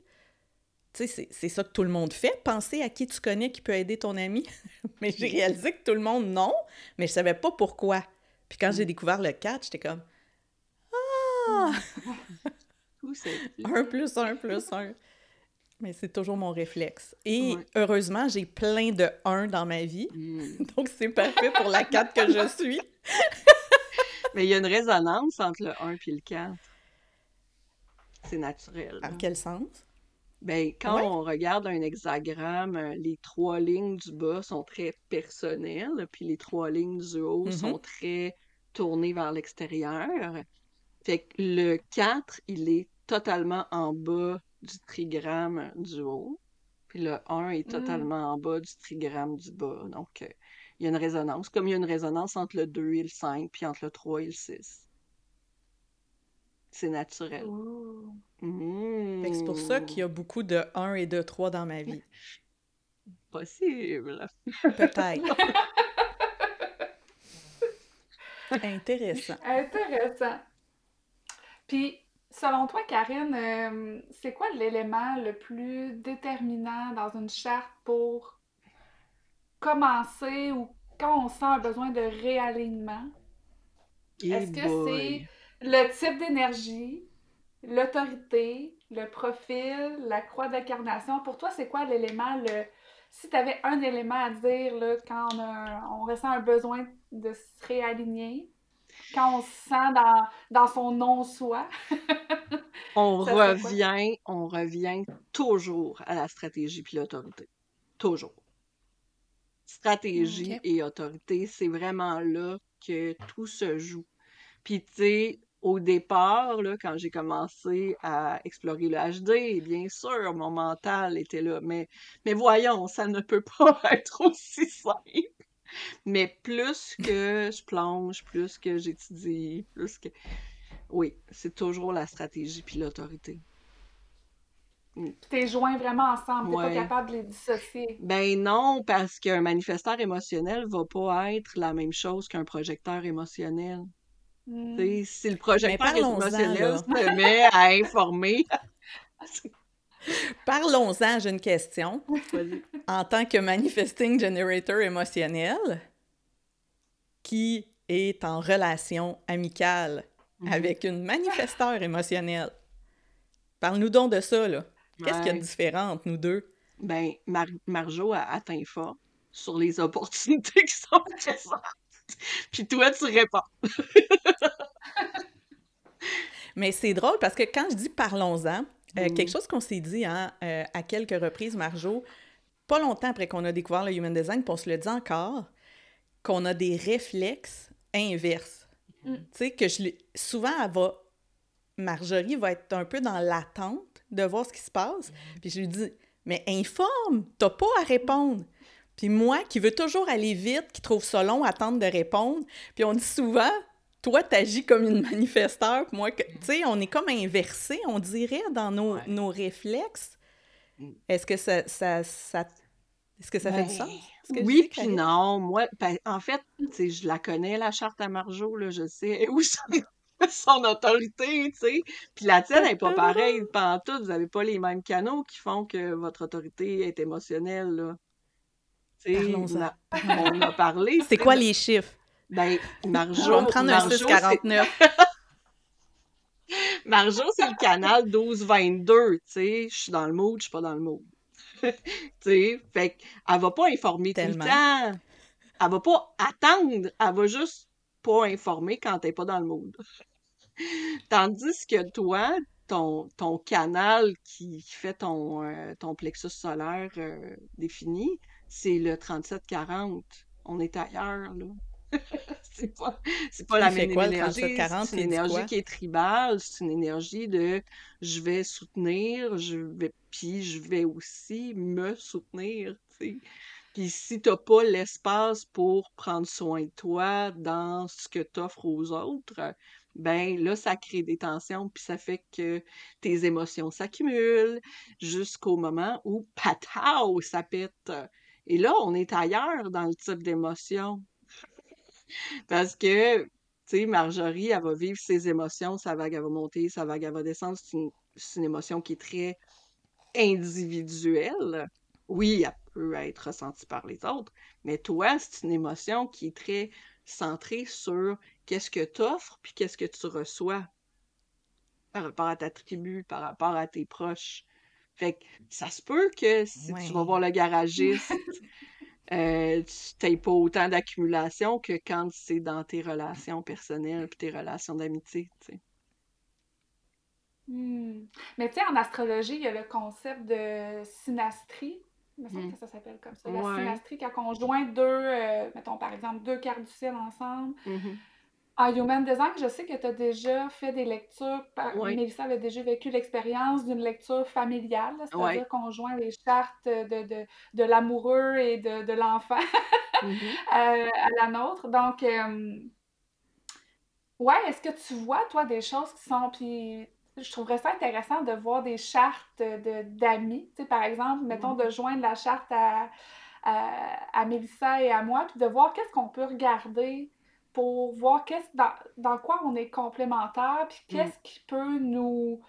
Tu sais, c'est- ça que tout le monde fait. Penser à qui tu connais qui peut aider ton ami. *laughs* mais j'ai réalisé que tout le monde, non, mais je savais pas pourquoi. Puis quand j'ai découvert le 4, j'étais comme Ah! Tout c'est- 1 plus 1 plus 1. Mais c'est toujours mon réflexe. Et Ouais. heureusement, j'ai plein de 1 dans ma vie. Mm. *laughs* Donc c'est parfait pour la 4 que je suis. *laughs* Mais il y a une résonance entre le 1 et le 4. C'est naturel. En quel sens? Ben, quand Ouais. on regarde un hexagramme, euh, les trois lignes du bas sont très personnelles, puis les trois lignes du haut Mhm. sont très tournées vers l'extérieur. Fait que le 4, il est totalement en bas du trigramme du haut, puis le 1 est Mm. totalement en bas du trigramme du bas. Donc, euh, il y a une résonance, comme il y a une résonance entre le 2 et le 5, puis entre le 3 et le 6. C'est naturel. C'est pour ça qu'il y a Mmh. beaucoup de 1 et de 3 dans ma vie. Possible. Peut-être. *laughs* Intéressant. Intéressant. Puis, selon toi, Karine, euh, c'est quoi l'élément le plus déterminant dans une charte pour commencer ou quand on sent un besoin de réalignement? Est-ce que c'est le type d'énergie, l'autorité, le profil, la croix d'incarnation? Pour toi, c'est quoi l'élément, le... si tu avais un élément à dire là, quand on, a un- on ressent un besoin de se réaligner, quand on se sent dans, dans son non-soi, *laughs* On ça revient, on revient toujours à la stratégie puis l'autorité. Toujours. Stratégie et autorité, c'est vraiment là que tout se joue. Puis, tu sais, au départ, là, quand j'ai commencé à explorer le HD, bien sûr, mon mental était là. Mais, mais voyons, ça ne peut pas *laughs* être aussi simple. Mais plus que je plonge, plus que j'étudie, plus que... Oui, c'est toujours la stratégie puis l'autorité. Mm. t'es joints vraiment ensemble, t'es pas Ouais. capable de les dissocier. Ben non, parce qu'un manifesteur émotionnel va pas être la même chose qu'un projecteur émotionnel. Sais, si le projecteur émotionnel *laughs* se met à informer, *laughs* Parlons-en, j'ai une question. En tant que manifesting generator émotionnel, qui est en relation amicale Mhm. avec une manifesteur émotionnelle, parle-nous donc de ça, là. Qu'est-ce qu'il y a de Ouais. différent entre nous deux? Ben, Mar- Marjo a atteint fort sur les opportunités qui sont *laughs* présentes. *laughs* Puis toi, tu réponds. *laughs* Mais c'est drôle parce que quand je dis parlons-en, euh, Mhm. quelque chose qu'on s'est dit hein, euh, à quelques reprises, Marjo, pas longtemps après qu'on a découvert le Human Design, puis on se le dit encore, qu'on a des réflexes inverses. Mm. Tu sais, que je souvent, elle va... Marjorie va être un peu dans l'attente de voir ce qui se passe. Puis je lui dis, mais informe, t'as pas à répondre. Puis moi, qui veux toujours aller vite, qui trouve ça long, attendre de répondre, puis on dit souvent, toi, t'agis comme une manifesteur, puis moi, tu sais, on est comme inversé, on dirait, dans nos, Ouais. nos réflexes. Mm. Est-ce que ça, ça, ça- est-ce que ça fait du Ben, sens? Oui, puis non. Moi, ben, en fait, tu sais, je la connais, la charte à Marjo, là, je sais *laughs* où son, *laughs* son autorité, tu sais. Puis la tienne n'est pas pareille, pantoute. Vous n'avez pas les mêmes canaux qui font que votre autorité est émotionnelle, là. Parlons-en. on a parlé. C'est quoi les chiffres? Ben, Marjo, Je vais me prendre un Marjo, c'est- 649. *laughs* Marjo, c'est le canal 12-22, tu sais. Je suis dans le mood, je suis pas dans le mood. *laughs* tu sais, fait qu'elle va pas informer tout le temps. Elle va pas attendre, elle va juste pas informer quand t'es pas dans le mood. *laughs* Tandis que toi, ton, ton canal qui qui fait ton, euh, ton plexus solaire euh, défini, c'est le 37-40. On est ailleurs, là. *laughs* c'est pas, c'est pas la même quoi, le énergie. 37-40? C'est une énergie qui est tribale, c'est une énergie de je vais soutenir, je vais, puis je vais aussi me soutenir. Puis si t'as pas l'espace pour prendre soin de toi dans ce que t'offres aux autres, ben là, ça crée des tensions, puis ça fait que tes émotions s'accumulent jusqu'au moment où patao, ça pète. Et là, on est ailleurs dans le type d'émotion. Parce que, tu sais, Marjorie, elle va vivre ses émotions, sa vague, elle va monter, sa vague, elle va descendre. C'est une, émotion qui est très individuelle. Oui, elle peut être ressentie par les autres, mais toi, c'est une émotion qui est très centrée sur qu'est-ce que tu offres puis qu'est-ce que tu reçois par rapport à ta tribu, par rapport à tes proches. Fait que ça se peut que si tu vas voir le garagiste, *laughs* euh, tu n'aies pas autant d'accumulation que quand c'est dans tes relations personnelles et tes relations d'amitié, tu sais. Hmm. Mais tu sais, en astrologie, il y a le concept de synastrie. Il me semble Hmm. que ça s'appelle comme ça. La Ouais. synastrie, quand on joint deux, euh, mettons par exemple, deux cartes du ciel ensemble. Mhm. En Human Design, je sais que tu as déjà fait des lectures. par- Oui. Mélissa a déjà vécu l'expérience d'une lecture familiale, c'est-à-dire qu'on joint les chartes de, de, de l'amoureux et de, de l'enfant *laughs* Mhm. à, à la nôtre. Donc, euh, ouais, est-ce que tu vois, toi, des choses qui sont. Puis, je trouverais ça intéressant de voir des chartes de, d'amis. Tu sais, par exemple, mettons de joindre la charte à, à, à Mélissa et à moi, puis de voir qu'est-ce qu'on peut regarder pour voir qu'est-ce, dans, dans quoi on est complémentaires, puis Mm. qu'est-ce qui peut nous.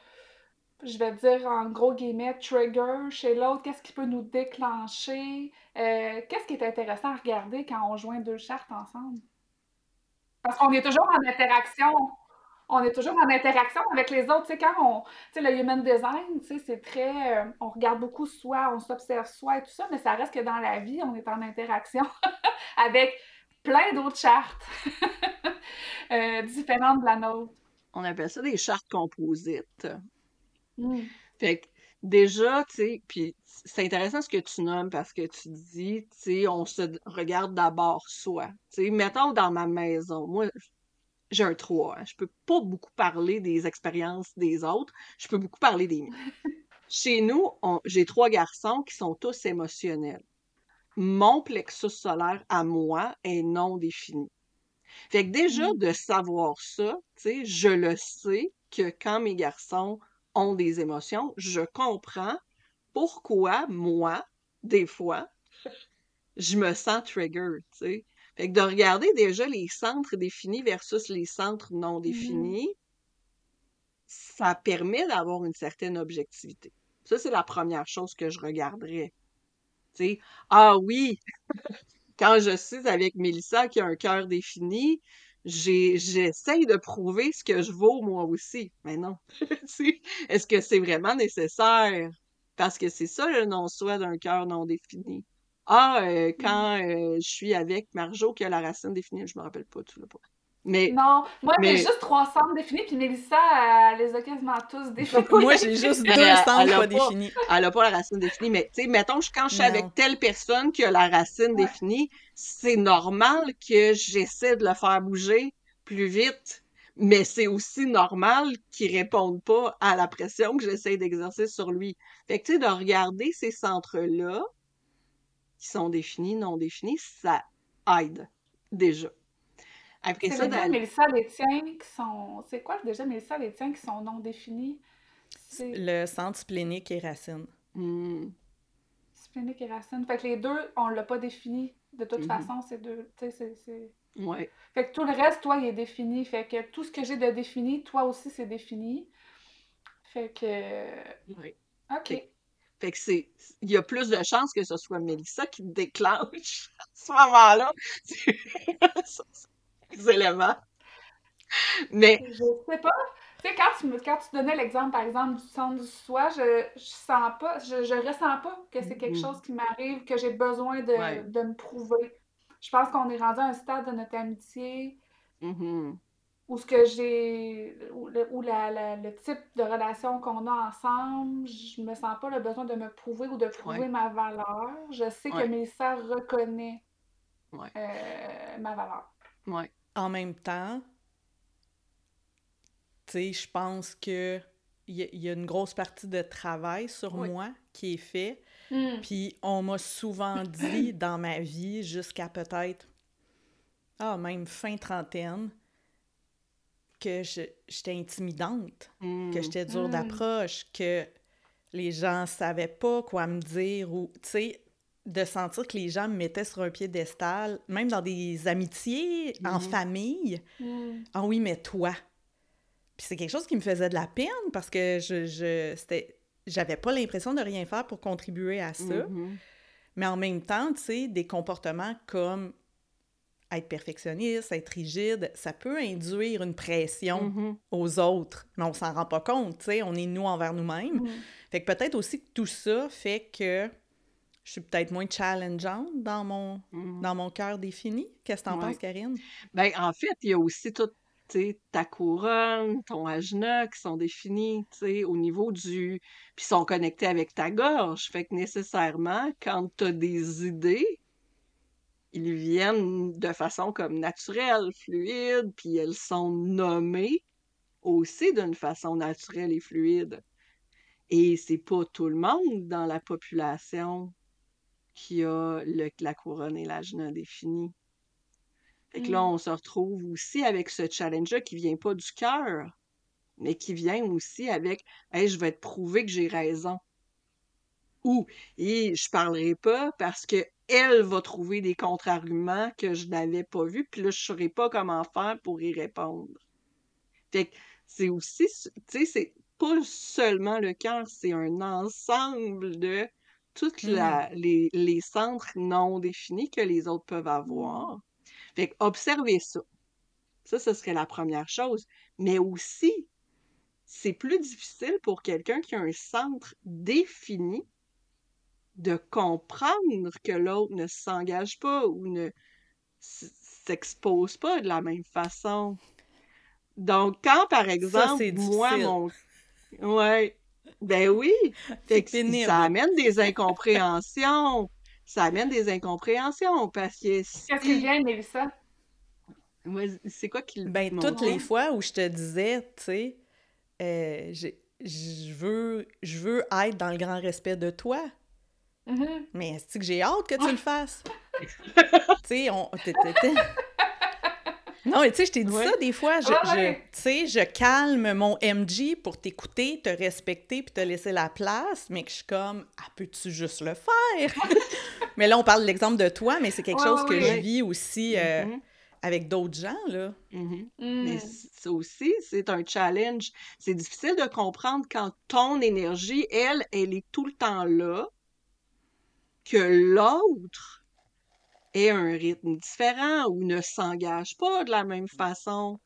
Je vais dire en gros guillemets, trigger chez l'autre, qu'est-ce qui peut nous déclencher, euh, qu'est-ce qui est intéressant à regarder quand on joint deux chartes ensemble? Parce qu'on est toujours en interaction. On est toujours en interaction avec les autres. Tu sais, quand on. Tu sais, le human design, tu sais, c'est très. euh, on regarde beaucoup soi, on s'observe soi et tout ça, mais ça reste que dans la vie, on est en interaction *laughs* avec plein d'autres chartes *laughs* euh, différentes de la nôtre. On appelle ça des chartes composites. Mm. Fait que déjà, tu sais, puis c'est intéressant ce que tu nommes parce que tu dis, tu sais, on se regarde d'abord soi. Tu sais, mettons dans ma maison, moi, j'ai un 3, hein, je peux pas beaucoup parler des expériences des autres, je peux beaucoup parler des miennes. *laughs* Chez nous, j'ai trois garçons qui sont tous émotionnels. Mon plexus solaire à moi est non défini. Fait que déjà, Mm. de savoir ça, tu sais, je le sais que quand mes garçons ont des émotions, je comprends pourquoi moi, des fois, je me sens trigger, tu sais. Fait que de regarder déjà les centres définis versus les centres non Mhm. définis, ça permet d'avoir une certaine objectivité. Ça, c'est la première chose que je regarderais. Ah oui, quand je suis avec Mélissa qui a un cœur défini, j'ai, j'essaye de prouver ce que je vaux moi aussi. Mais non. *laughs* Tu sais, Est-ce que c'est vraiment nécessaire? Parce que c'est ça le non-soi d'un cœur non défini. Ah, euh, quand euh, je suis avec Marjo qui a la racine définie, je me rappelle pas, tu l'as pas. Mais, Non, moi j'ai juste trois centres définis, puis Mélissa, elle les a quasiment tous définis. *laughs* Moi, *laughs* j'ai juste deux elle, centres elle pas pas, définis. elle a pas la racine définie. Mais, tu sais, mettons, je- quand je suis avec telle personne qui a la racine Ouais. définie, c'est normal que j'essaie de le faire bouger plus vite. Mais c'est aussi normal qu'il réponde pas à la pression que j'essaie d'exercer sur lui. Fait que, tu sais, de regarder ces centres-là, qui sont définis, non définis, ça aide, déjà. Après C'est ça, lesquels, d'aller... Mélissa, les tiens qui sont. C'est quoi déjà, Mélissa, les tiens qui sont non définis? C'est Le centre splénique et racine. Hmm, splénique et racine. Fait que les deux, on l'a pas défini. De toute mhm, façon, c'est deux. Tu sais, c'est. c'est- ouais. Fait que tout le reste, toi, il est défini. Fait que tout ce que j'ai de défini, toi aussi, c'est défini. Fait que. ouais. OK. Fait, fait que c'est, il y a plus de chances que ce soit Mélissa qui déclenche *laughs* à ce moment-là *laughs* éléments. Mais, Je sais pas. Tu sais, quand tu, me, quand tu donnais l'exemple, par exemple, du centre du soi, je, je sens pas, je, je ressens pas que c'est quelque Mhm, chose qui m'arrive, que j'ai besoin de, ouais. de me prouver. Je pense qu'on est rendu à un stade de notre amitié Mhm, où ce que j'ai, où, le, où la, la- le type de relation qu'on a ensemble, je me sens pas le besoin de me prouver ou de prouver ouais, ma valeur. Je sais que Mélissa reconnaît euh, ma valeur. ouais. En même temps, tu sais, je pense que il y, a- il y a une grosse partie de travail sur Oui. moi qui est fait. Hmm. Puis on m'a souvent *clears throat* dit dans ma vie, jusqu'à peut-être, ah, même fin trentaine, que je- j'étais intimidante, que Hmm, j'étais dure Hmm. d'approche, que les gens savaient pas quoi me dire ou, tu sais, de sentir que les gens me mettaient sur un piédestal, même dans des amitiés, en mhm, famille. Hmm. Ah oui, mais toi. Puis c'est quelque chose qui me faisait de la peine parce que je, je c'était, j'avais pas l'impression de rien faire pour contribuer à ça. mhm, Mais en même temps, tu sais, des comportements comme être perfectionniste, être rigide, ça peut induire une pression mhm, aux autres, mais on s'en rend pas compte, tu sais, on est nous envers nous-mêmes. Hmm. Fait que peut-être aussi que tout ça fait que je suis peut-être moins challengeante dans mon, Mhm. dans mon cœur défini. Qu'est-ce que t'en Ouais. penses, Karine? Ben, en fait, il y a aussi toute ta couronne, ton ajna qui sont définis, au niveau du... Puis sont connectés avec ta gorge. Fait que nécessairement, quand tu as des idées, ils viennent de façon comme naturelle, fluide, puis elles sont nommées aussi d'une façon naturelle et fluide. Et c'est pas tout le monde dans la population qui a le, la couronne et l'ajna définis. Fait que là, Mm. on se retrouve aussi avec ce challenge-là qui vient pas du cœur, mais qui vient aussi avec Hey, je vais te prouver que j'ai raison. Ou et je parlerai pas parce que elle va trouver des contre-arguments que je n'avais pas vus, puis là, je saurais pas comment faire pour y répondre. Fait que c'est aussi, tu sais, c'est pas seulement le cœur, c'est un ensemble de tous Mm. les, les centres non définis que les autres peuvent avoir. Fait que observez ça. Ça, ce serait la première chose. Mais aussi, c'est plus difficile pour quelqu'un qui a un centre défini de comprendre que l'autre ne s'engage pas ou ne s'expose pas de la même façon. Donc, quand, par Ça, exemple, c'est moi, mon... Ouais, ben oui. *laughs* Fait que ça amène des incompréhensions. Ça amène des incompréhensions parce que Qu'est-ce qui si... vient, Mélissa? C'est quoi qui Ben, toutes les fois où je te disais, tu sais, euh, j'ai- je veux, je veux être dans le grand respect de toi, Mhm. mais est-ce que j'ai hâte que tu le *laughs* fasses? tu sais, on... Non, mais tu sais, je t'ai dit Ouais. ça des fois. Je, Ouais, je- ouais. tu sais, je calme mon MG pour t'écouter, te respecter puis te laisser la place, mais que je suis comme, ah, peux-tu juste le faire? *laughs* mais là, on parle de l'exemple de toi, mais c'est quelque Ouais, chose ouais, que ouais. je vis aussi euh, Mhm, avec d'autres gens, là. mhm. Mm. Mais ça aussi, c'est un challenge. C'est difficile de comprendre quand ton énergie, elle, elle est tout le temps là, que l'autre ait un rythme différent ou ne s'engage pas de la même façon.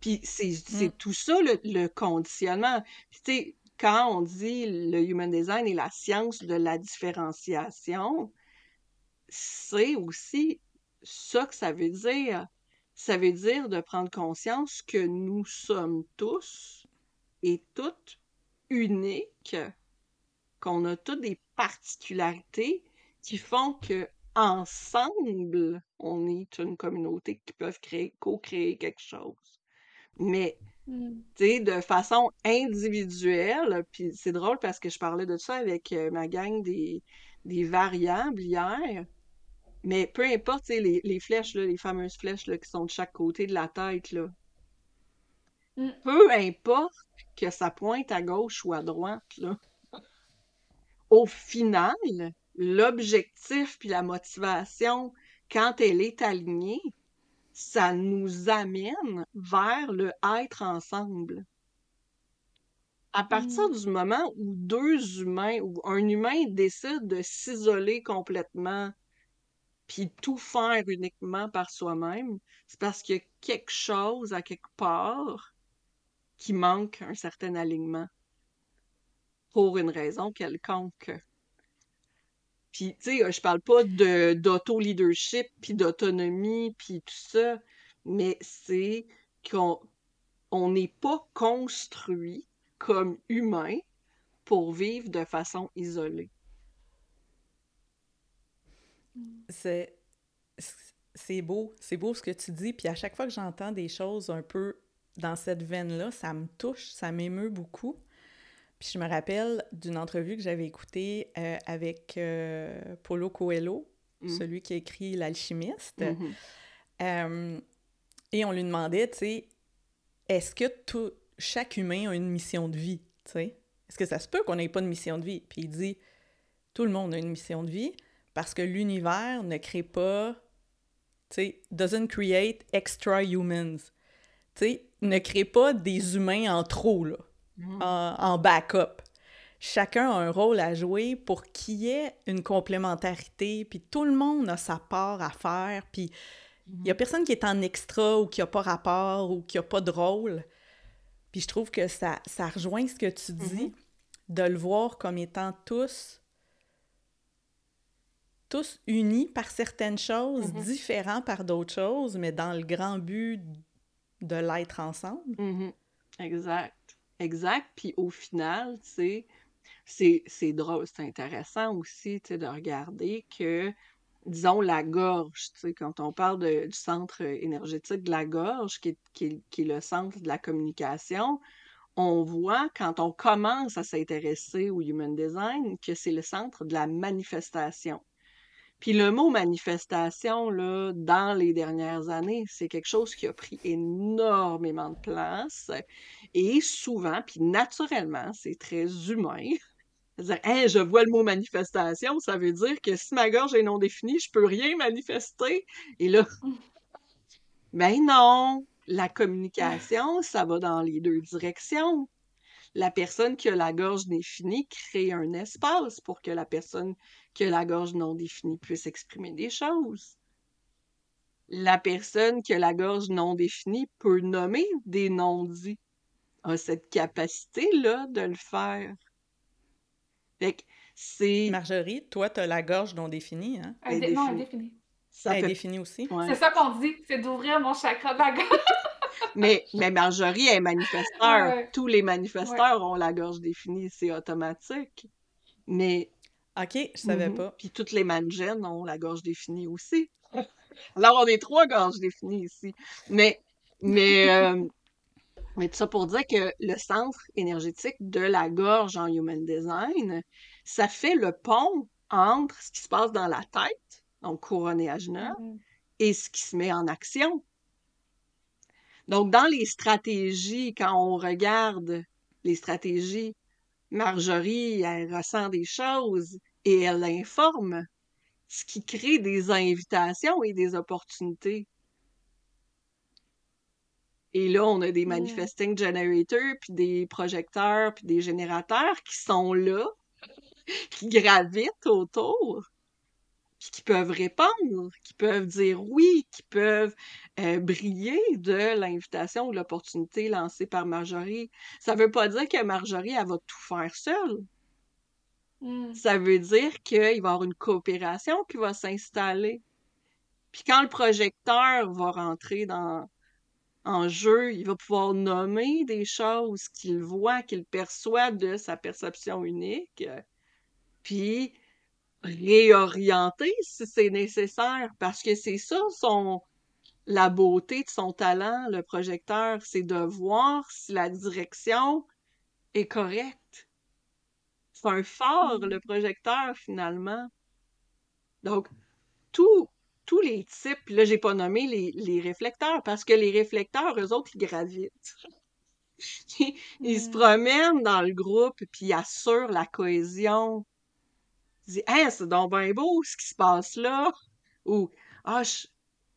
Puis c'est c'est Mm. tout ça le, le conditionnement. Puis tu sais, quand on dit le human design est la science de la différenciation, c'est aussi ça que ça veut dire. Ça veut dire de prendre conscience que nous sommes tous et toutes uniques, qu'on a toutes des particularités qui font que ensemble, on est une communauté qui peuvent créer, co-créer quelque chose. Mais Mm. tu sais, de façon individuelle, puis c'est drôle parce que je parlais de ça avec euh, ma gang des, des variables hier, mais peu importe, tu sais, les, les flèches, là, les fameuses flèches là, qui sont de chaque côté de la tête, là, Mm. peu importe que ça pointe à gauche ou à droite, là, au final, l'objectif puis la motivation, quand elle est alignée, ça nous amène vers le être ensemble. À partir Mm. du moment où deux humains ou un humain décide de s'isoler complètement puis tout faire uniquement par soi-même, c'est parce qu'il y a quelque chose à quelque part qui manque un certain alignement pour une raison quelconque. Puis, tu sais, je parle pas de d'auto-leadership puis d'autonomie puis tout ça, mais c'est qu'on on n'est pas construit comme humain pour vivre de façon isolée. C'est beau, c'est beau ce que tu dis. Puis à chaque fois que j'entends des choses un peu dans cette veine-là, ça me touche, ça m'émeut beaucoup. Puis je me rappelle d'une entrevue que j'avais écoutée euh, avec euh, Paulo Coelho, Mm. celui qui a écrit L'Alchimiste. Mhm. Euh, et on lui demandait, tu sais, est-ce que tout, chaque humain a une mission de vie, tu sais? Est-ce que ça se peut qu'on n'ait pas de mission de vie? Puis il dit, tout le monde a une mission de vie parce que l'univers ne crée pas, tu sais, doesn't create extra humans. Tu sais, ne crée pas des humains en trop, là, Mhm. en, en backup. Chacun a un rôle à jouer pour qu'il y ait une complémentarité, puis tout le monde a sa part à faire, puis il n'y a personne qui est en extra ou qui n'a pas rapport ou qui n'a pas de rôle. Puis je trouve que ça, ça rejoint ce que tu dis, Mhm. de le voir comme étant tous, tous unis par certaines choses, Mhm. différents par d'autres choses, mais dans le grand but de l'être ensemble. Exact. Exact. Puis au final, tu c'est, c'est drôle, c'est intéressant aussi, de regarder que, disons, la gorge, tu sais, quand on parle de- du centre énergétique de la gorge, qui qui qui est le centre de la communication, on voit quand on commence à s'intéresser au human design que c'est le centre de la manifestation. Puis le mot manifestation, là, dans les dernières années, c'est quelque chose qui a pris énormément de place. Et souvent, puis naturellement, c'est très humain. C'est-à-dire, Hey, je vois le mot manifestation, ça veut dire que si ma gorge est non définie, je peux rien manifester. Et là, *laughs* ben non, la communication, ça va dans les deux directions. La personne qui a la gorge définie crée un espace pour que la personne qui a la gorge non définie puisse exprimer des choses. La personne qui a la gorge non définie peut nommer des non-dits, a cette capacité-là de le faire. Fait que c'est... Marjorie, toi, tu as la gorge non définie, hein? Non, définie. indéfini. Ça Elle est fait... définie aussi. ouais. C'est ça qu'on dit, c'est d'ouvrir mon chakra de la gorge. Mais, mais Marjorie est manifesteur. Ouais. Tous les manifesteurs ont la gorge définie, c'est automatique. Mais OK, je savais Mhm. pas. Puis toutes les managènes ont la gorge définie aussi. Alors, on est trois gorges définies ici. Mais, mais, euh, mais tout ça pour dire que le centre énergétique de la gorge en Human Design, ça fait le pont entre ce qui se passe dans la tête, donc couronne et ajna, Mhm. et ce qui se met en action. Donc, dans les stratégies, quand on regarde les stratégies, Marjorie, elle ressent des choses et elle informe, ce qui crée des invitations et des opportunités. Et là, on a des manifesting generators, puis des projecteurs, puis des générateurs qui sont là, *laughs* qui gravitent autour, qui peuvent répondre, qui peuvent dire oui, qui peuvent euh, briller de l'invitation ou de l'opportunité lancée par Marjorie. Ça veut pas dire que Marjorie, elle va tout faire seule. Mhm. Ça veut dire qu'il va y avoir une coopération qui va s'installer. Puis quand le projecteur va rentrer dans, en jeu, il va pouvoir nommer des choses qu'il voit, qu'il perçoit de sa perception unique, puis réorienter si c'est nécessaire, parce que c'est ça son la beauté de son talent, le projecteur, c'est de voir si la direction est correcte. C'est un phare, Mhm. le projecteur, finalement. Donc, tous tous les types, là, j'ai pas nommé les, les réflecteurs, parce que les réflecteurs, eux autres, ils gravitent. *laughs* Ils, se Mhm. promènent dans le groupe, puis ils assurent la cohésion. Disent, Hein, c'est donc bien beau ce qui se passe là. Ou, ah, je,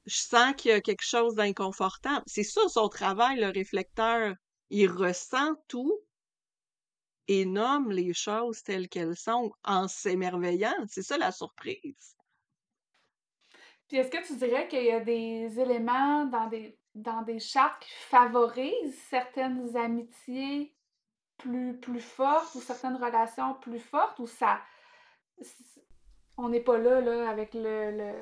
sens qu'il y a quelque chose d'inconfortable. C'est ça son travail, le réflecteur. Il ressent tout et nomme les choses telles qu'elles sont en s'émerveillant. C'est ça la surprise. Puis est-ce que tu dirais qu'il y a des éléments dans des, dans des chartes qui favorisent certaines amitiés plus, plus fortes ou certaines relations plus fortes ou ça. On n'est pas là, là avec le, le,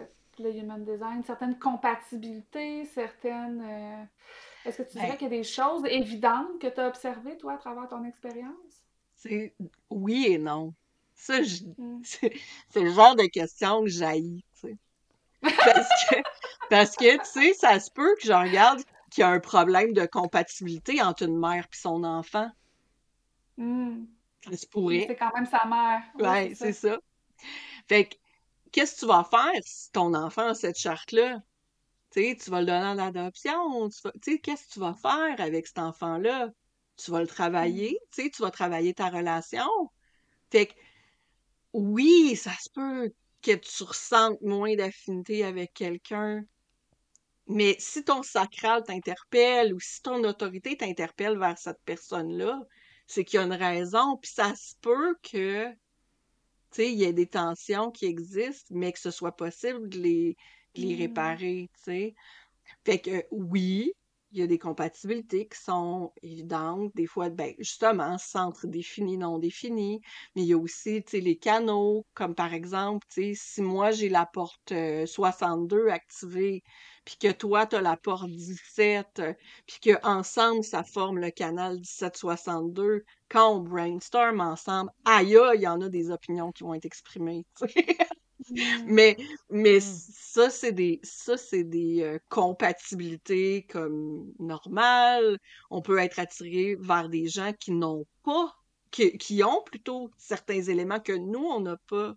le human design, certaines compatibilités, certaines. euh, Est-ce que tu dirais Ben, qu'il y a des choses évidentes que tu as observées, toi, à travers ton expérience? c'est oui et non. Ça, je- *laughs* Mm. c'est le genre de question que j'haïs, tu sais. Parce que, *laughs* parce que, tu sais, ça se peut que je regarde qu'il y a un problème de compatibilité entre une mère et son enfant. Mm. Ça se pourrait. c'est quand même sa mère. Oui, Ouais, c'est c'est ça. ça. Fait que, qu'est-ce que tu vas faire si ton enfant a cette charte-là? Tu sais, tu vas le donner en adoption. Tu vas- qu'est-ce que tu vas faire avec cet enfant-là? Tu vas le Mm. travailler, tu sais, tu vas travailler ta relation. Fait que, oui, ça se peut que tu ressentes moins d'affinité avec quelqu'un, mais si ton sacral t'interpelle ou si ton autorité t'interpelle vers cette personne-là, c'est qu'il y a une raison, puis ça se peut que, tu sais, il y ait des tensions qui existent, mais que ce soit possible de les, de les Mm. réparer, tu sais. Fait que oui, il y a des compatibilités qui sont évidentes. Des fois, ben, justement, centre défini, non défini. Mais il y a aussi, les canaux, comme par exemple, si moi j'ai la porte 62 activée, puis que toi, tu as la porte 17, puis qu'ensemble, ça forme le canal 1762, quand on brainstorm ensemble, aïe, il y en a des opinions qui vont être exprimées. *laughs* Mmh. Mais, mais mmh. ça, c'est des, ça, c'est des euh, compatibilités comme normales. On peut être attiré vers des gens qui n'ont pas, qui, qui ont plutôt certains éléments que nous, on n'a pas.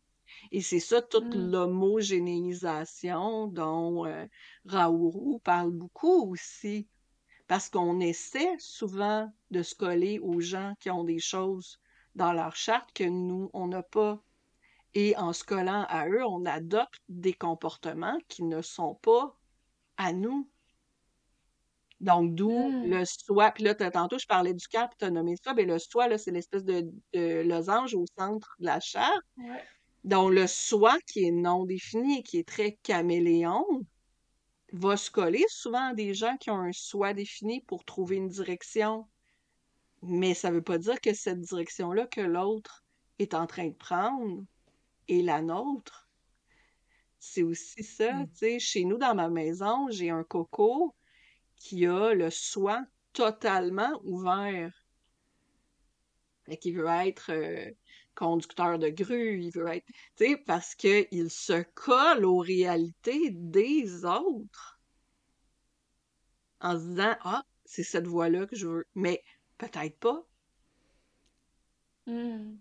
Et c'est ça, toute mmh. l'homogénéisation dont euh, Raourou parle beaucoup aussi. Parce qu'on essaie souvent de se coller aux gens qui ont des choses dans leur charte que nous, on n'a pas. Et en se collant à eux, on adopte des comportements qui ne sont pas à nous. Donc, d'où mmh. le soi. Puis là, tantôt, je parlais du cœur, puis tu as nommé ça. ben, le soi, là, c'est l'espèce de, losange au centre de la chair. Donc, le soi qui est non défini et qui est très caméléon va se coller souvent à des gens qui ont un soi défini pour trouver une direction. Mais ça ne veut pas dire que cette direction-là que l'autre est en train de prendre et la nôtre. C'est aussi ça, mmh. tu sais. Chez nous, dans ma maison, j'ai un coco qui a le soi totalement ouvert. et qui veut être euh, conducteur de grue, il veut être, tu sais, parce qu'il se colle aux réalités des autres. En se disant, ah, c'est cette voie-là que je veux. Mais peut-être pas. Mmh.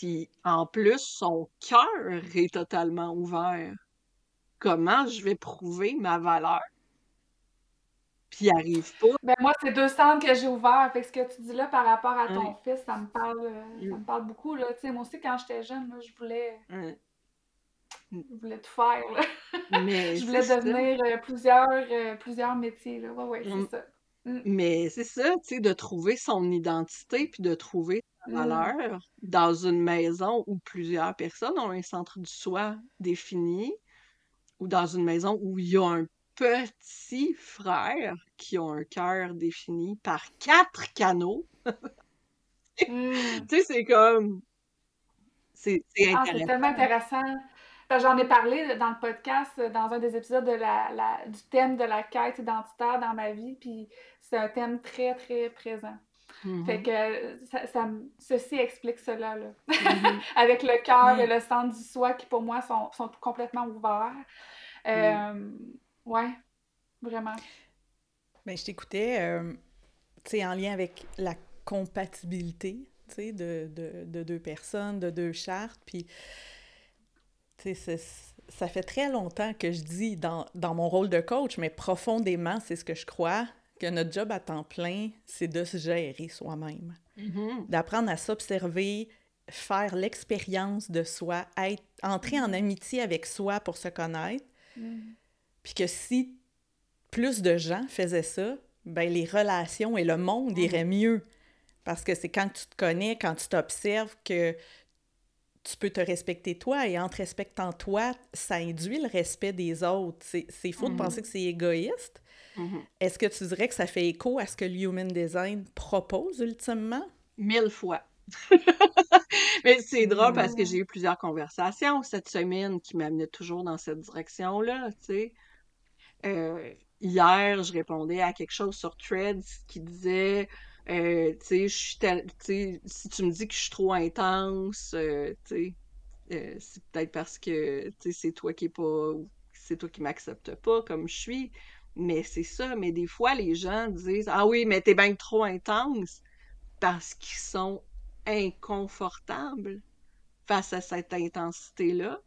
Puis en plus, son cœur est totalement ouvert. Comment je vais prouver ma valeur? Puis il arrive pas. Ben moi, c'est deux centres que j'ai ouverts. Fait que ce que tu dis là par rapport à ton fils, ça me parle, euh, ça me parle beaucoup. Là. Moi aussi, quand j'étais jeune, je voulais. Je voulais tout faire. *laughs* Mais je voulais devenir euh, plusieurs, euh, plusieurs métiers. Là. Ouais, ouais, c'est ça. Mmh. Mais c'est ça, tu sais, de trouver son identité puis de trouver valeur dans une maison où plusieurs personnes ont un centre du soi défini ou dans une maison où il y a un petit frère qui a un cœur défini par quatre canaux. Mmh. *laughs* Tu sais, c'est comme. C'est ah, c'est tellement intéressant. J'en ai parlé dans le podcast, dans un des épisodes de la, la, du thème de la quête identitaire dans ma vie, puis c'est un thème très, très présent. Fait mm-hmm. que ça, ça, ceci explique cela, là. Mm-hmm. *laughs* Avec le cœur et le centre du soi qui, pour moi, sont, sont complètement ouverts. Euh, ouais, vraiment. Ben, je t'écoutais, euh, tu sais, en lien avec la compatibilité, tu sais, de, de, de, deux personnes, de deux chartes, puis ça fait très longtemps que je dis dans, mon rôle de coach, mais profondément, c'est ce que je crois, que notre job à temps plein, c'est de se gérer soi-même. Mm-hmm. D'apprendre à s'observer, faire l'expérience de soi, être, entrer en amitié avec soi pour se connaître. Mm. Puis que si plus de gens faisaient ça, ben les relations et le monde mm. iraient mieux. Parce que c'est quand tu te connais, quand tu t'observes que tu peux te respecter toi et en te respectant toi, ça induit le respect des autres. C'est faux de penser mm-hmm. que c'est égoïste. Mm-hmm. Est-ce que tu dirais que ça fait écho à ce que l'Human Design propose ultimement? Mille fois. *laughs* Mais c'est drôle parce que mm. j'ai eu plusieurs conversations cette semaine qui m'amenaient toujours dans cette direction-là, tu sais. Euh, hier, je répondais à quelque chose sur Threads qui disait euh, tu sais, si tu me dis que je suis trop intense, euh, tu sais, c'est peut-être parce que, c'est toi qui est pas, c'est toi qui m'acceptes pas comme je suis. Mais c'est ça, mais des fois, les gens disent Ah oui, mais t'es bien trop intense parce qu'ils sont inconfortables face à cette intensité-là.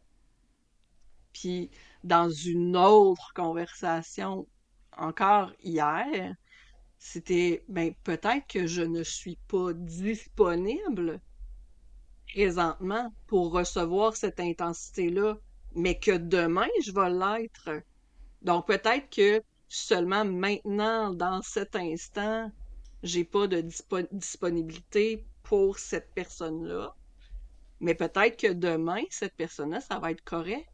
Puis, dans une autre conversation, encore hier, c'était ben peut-être que je ne suis pas disponible présentement pour recevoir cette intensité-là, mais que demain je vais l'être. Donc peut-être que seulement maintenant, dans cet instant, j'ai pas de disponibilité pour cette personne-là. Mais peut-être que demain, cette personne-là, ça va être correct.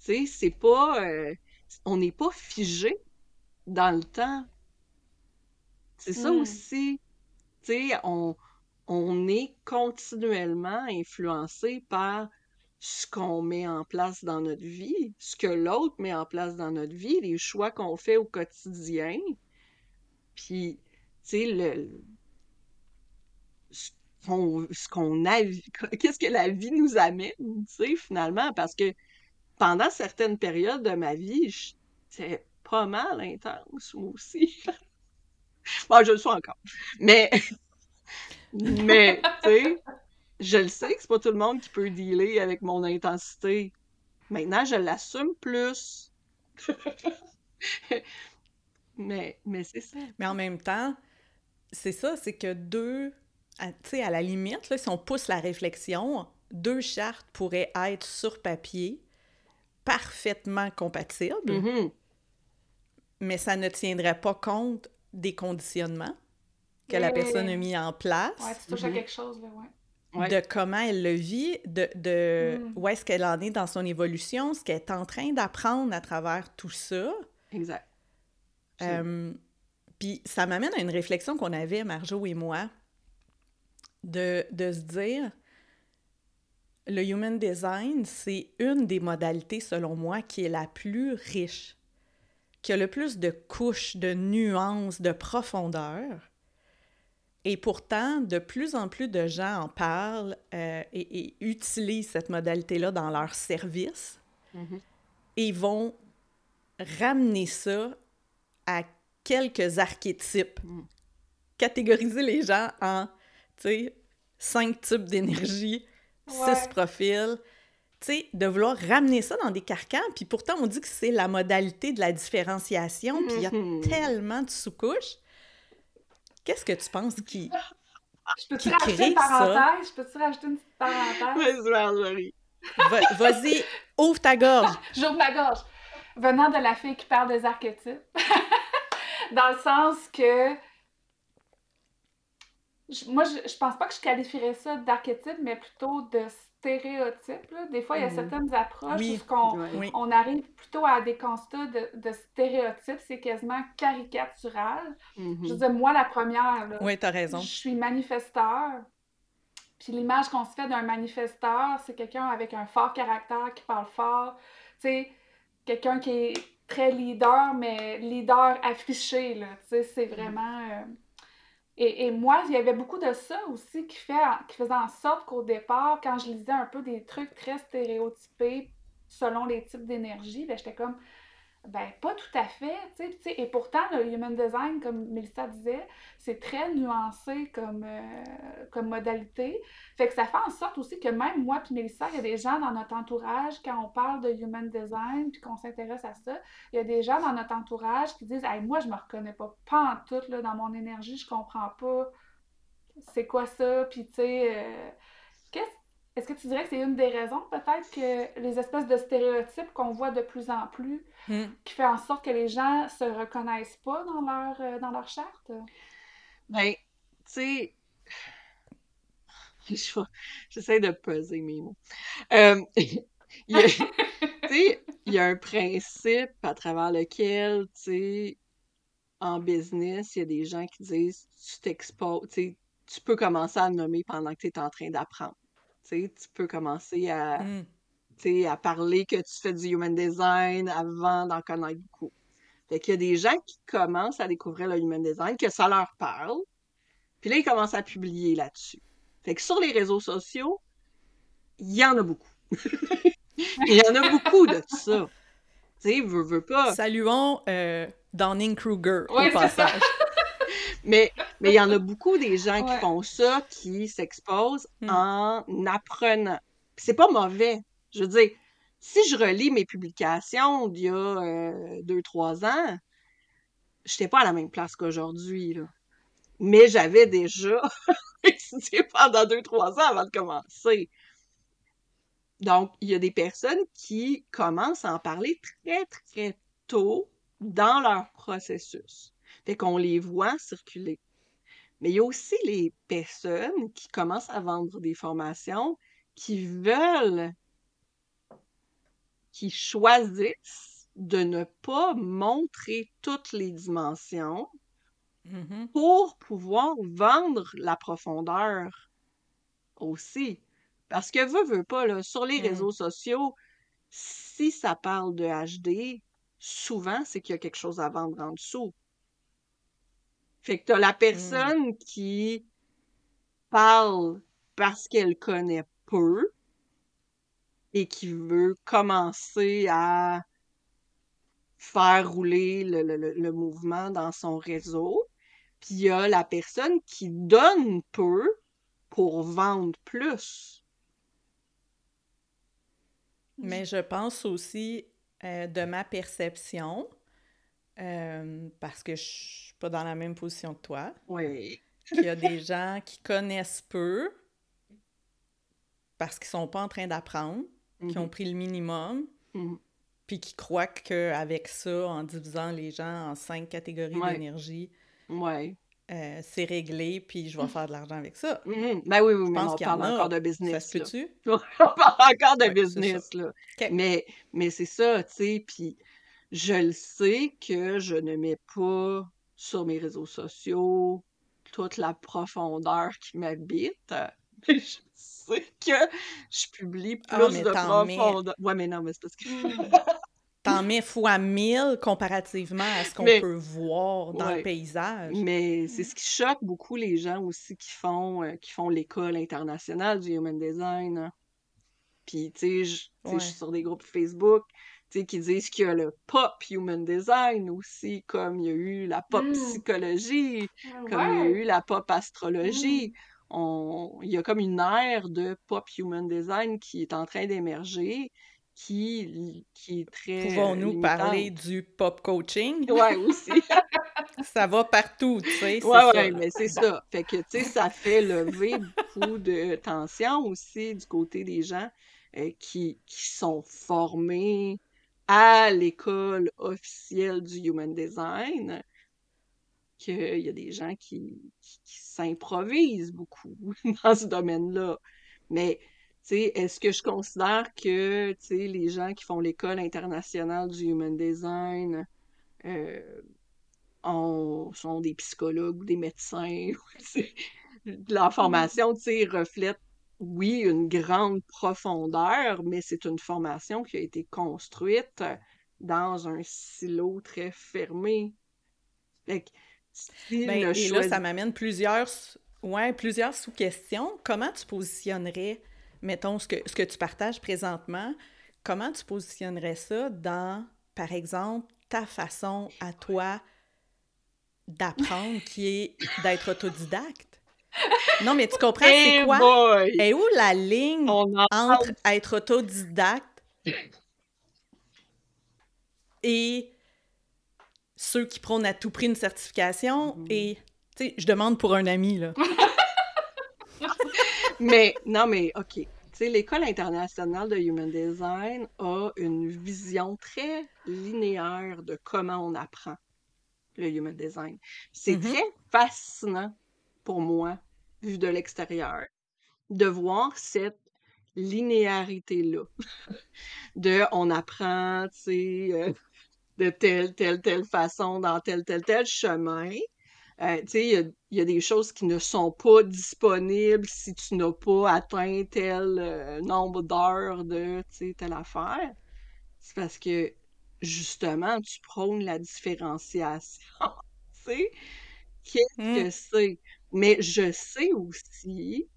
Tu sais, c'est pas. Euh, on n'est pas figé dans le temps. C'est ça Hmm. aussi. Tu sais, on, on est continuellement influencé par ce qu'on met en place dans notre vie, ce que l'autre met en place dans notre vie, les choix qu'on fait au quotidien. Puis, tu sais, le, ce qu'on a, *laughs* qu'est-ce que la vie nous amène, tu sais, finalement, parce que pendant certaines périodes de ma vie, j'étais pas mal intense, moi aussi. *laughs* Bon, je le suis encore. Mais, *laughs* mais, tu sais, je le sais que c'est pas tout le monde qui peut dealer avec mon intensité. Maintenant, je l'assume plus. *laughs* Mais, mais c'est ça. Mais en même temps, c'est ça, c'est que deux, à- tu sais, à la limite, là, si on pousse la réflexion, deux chartes pourraient être sur papier parfaitement compatibles, Mhm. mais ça ne tiendrait pas compte des conditionnements que la personne a mis en place, Ouais, tu touches à Mhm. quelque chose, là, ouais. Ouais. de comment elle le vit, de, de Mm. où est-ce qu'elle en est dans son évolution, ce qu'elle est en train d'apprendre à travers tout ça. Exact. Euh, Puis ça m'amène à une réflexion qu'on avait, Marjo et moi, de, de se dire, le human design, c'est une des modalités, selon moi, qui est la plus riche, qui a le plus de couches, de nuances, de profondeur. Et pourtant, de plus en plus de gens en parlent euh, et, et utilisent cette modalité-là dans leur service Mhm. et vont ramener ça à quelques archétypes. Mm. Catégoriser les gens en, tu sais, cinq types d'énergie, Ouais. six profils. Tu sais, de vouloir ramener ça dans des carcans, puis pourtant on dit que c'est la modalité de la différenciation, puis il y a Mhm. tellement de sous-couches. Qu'est-ce que tu penses qui... Je peux-tu rajouter crée une ça? parenthèse? Je peux-tu rajouter une petite parenthèse? *laughs* Vas-y, Marjorie. Vas-y, ouvre ta gorge! *laughs* J'ouvre ma gorge. Venant de la fille qui parle des archétypes. *laughs* Dans le sens que. je- moi, je, je pense pas que je qualifierais ça d'archétype, mais plutôt de stéréotype. là. Des fois, il y a Mhm. certaines approches Oui. où ce qu'on- Ouais. Oui. on arrive plutôt à des constats de, de stéréotypes. C'est quasiment caricatural. Mhm. Je veux dire, moi, la première, là, Oui, t'as raison. je suis manifesteur. Puis l'image qu'on se fait d'un manifesteur, c'est quelqu'un avec un fort caractère qui parle fort. Tu sais, quelqu'un qui est très leader, mais leader affiché, là. Tu sais, c'est vraiment... euh, Et, moi, il y avait beaucoup de ça aussi qui, fait, qui faisait en sorte qu'au départ, quand je lisais un peu des trucs très stéréotypés selon les types d'énergie, ben j'étais comme, ben pas tout à fait, tu sais. Et pourtant, le human design, comme Mélissa disait, c'est très nuancé comme, euh, comme modalité. Fait que ça fait en sorte aussi que même moi puis Mélissa, il y a des gens dans notre entourage, quand on parle de human design puis qu'on s'intéresse à ça, il y a des gens dans notre entourage qui disent hey, moi, je me reconnais pas, pas en tout là, dans mon énergie, je comprends pas c'est quoi ça, puis tu sais, euh, est-ce que tu dirais que c'est une des raisons, peut-être, que les espèces de stéréotypes qu'on voit de plus en plus, Hmm. qui fait en sorte que les gens se reconnaissent pas dans leur, euh, dans leur charte? Ben, tu sais, *laughs* j'essaie de peser mes mots. Euh, *laughs* il y a, *laughs* il y a un principe à travers lequel, tu sais, en business, il y a des gens qui disent, tu t'exposes, tu sais, tu peux commencer à nommer pendant que tu es en train d'apprendre. Tu peux commencer à, sais, à parler que tu fais du human design avant d'en connaître beaucoup. Fait qu'il y a des gens qui commencent à découvrir le human design, que ça leur parle, puis là, ils commencent à publier là-dessus. Fait que sur les réseaux sociaux, il y en a beaucoup. *laughs* Il y en a beaucoup de ça. Tu sais, veux, veux pas. Saluons euh, Donning-Kruger Ouais, au passage. Mais mais il y en a *laughs* beaucoup des gens qui font ça, qui s'exposent Hmm. en apprenant. C'est pas mauvais. Je veux dire, si je relis mes publications d'il y a euh, deux, trois ans, j'étais pas à la même place qu'aujourd'hui. Mais j'avais déjà *laughs* étudié pendant deux, trois ans avant de commencer. Donc, il y a des personnes qui commencent à en parler très, très tôt dans leur processus. Fait qu'on les voit circuler. Mais il y a aussi les personnes qui commencent à vendre des formations qui veulent, qui choisissent de ne pas montrer toutes les dimensions Mhm. pour pouvoir vendre la profondeur aussi. Parce que veux, veux pas, là, sur les Mm. réseaux sociaux, si ça parle de HD, souvent, c'est qu'il y a quelque chose à vendre en dessous. Fait que t'as la personne qui parle parce qu'elle connaît peu et qui veut commencer à faire rouler le, le- le- le mouvement dans son réseau. Puis il y a la personne qui donne peu pour vendre plus. Mais je pense aussi, euh, de ma perception, euh, parce que je suis pas dans la même position que toi, Oui. qu'il y a des *laughs* gens qui connaissent peu parce qu'ils sont pas en train d'apprendre, qui ont pris le minimum, Mhm. puis qui croient qu'avec ça, en divisant les gens en cinq catégories Ouais. d'énergie, Ouais. euh, c'est réglé, puis je vais faire de l'argent avec ça. Mhm. Ben oui, oui, Je mais pense on en parle encore de Ça business. se là. peut-tu? *laughs* On parle encore de Ouais, business, là. Mais, mais c'est ça, tu sais, puis je le sais que je ne mets pas sur mes réseaux sociaux toute la profondeur qui m'habite. *laughs* Mais je sais que je publie plus Ah, mais de t'en mets- profondeur. Ouais, mais non, mais c'est parce que... *laughs* T'en mets fois mille comparativement à ce qu'on Mais- peut voir dans Ouais. le paysage. Mais c'est ce qui choque beaucoup les gens aussi qui font, euh, qui font l'école internationale du Human Design. hein. Puis, tu sais, je suis sur des groupes Facebook, qui disent qu'il y a le pop Human Design aussi, comme il y a eu la pop Mm. psychologie, comme il y a eu la pop astrologie. On... Il y a comme une ère de pop Human Design qui est en train d'émerger, qui, qui est très Pouvons-nous parler du pop coaching? Ouais, aussi. *laughs* Ça va partout, tu sais, ça. ouais, mais c'est ça. Fait que, tu sais, ça fait lever beaucoup de tension aussi du côté des gens euh, qui, qui sont formés à l'école officielle du Human Design, qu'il y a des gens qui, qui, qui s'improvisent beaucoup *laughs* dans ce domaine-là. Mais, tu sais, est-ce que je considère que, tu sais, les gens qui font l'école internationale du Human Design, euh, ont- sont des psychologues ou des médecins. *laughs* ou, tu sais, Leur formation, tu sais, reflète, oui, une grande profondeur, mais c'est une formation qui a été construite dans un silo très fermé. Fait que si Ben, et là, ça m'amène plusieurs, ouais, plusieurs sous-questions. Comment tu positionnerais, mettons, ce que, ce que tu partages présentement, comment tu positionnerais ça dans, par exemple, ta façon à toi d'apprendre, qui est d'être autodidacte? Non, mais tu comprends, c'est quoi? boy! Et où la ligne en entre être autodidacte et ceux qui prônent à tout prix une certification Mhm. et, tu sais, je demande pour un ami, là. *laughs* Mais non, mais OK. Tu sais, l'École internationale de Human Design a une vision très linéaire de comment on apprend le Human Design. C'est Mhm. très fascinant pour moi, vu de l'extérieur, de voir cette linéarité-là. *laughs* De on apprend, tu sais, euh, de telle, telle, telle façon, dans tel, tel, tel chemin. Euh, tu sais, il y a, il y a des choses qui ne sont pas disponibles si tu n'as pas atteint tel euh, nombre d'heures de, tu sais, telle affaire. C'est parce que, justement, tu prônes la différenciation, *laughs* tu sais. Qu'est-ce Mm. que c'est? Mais je sais aussi,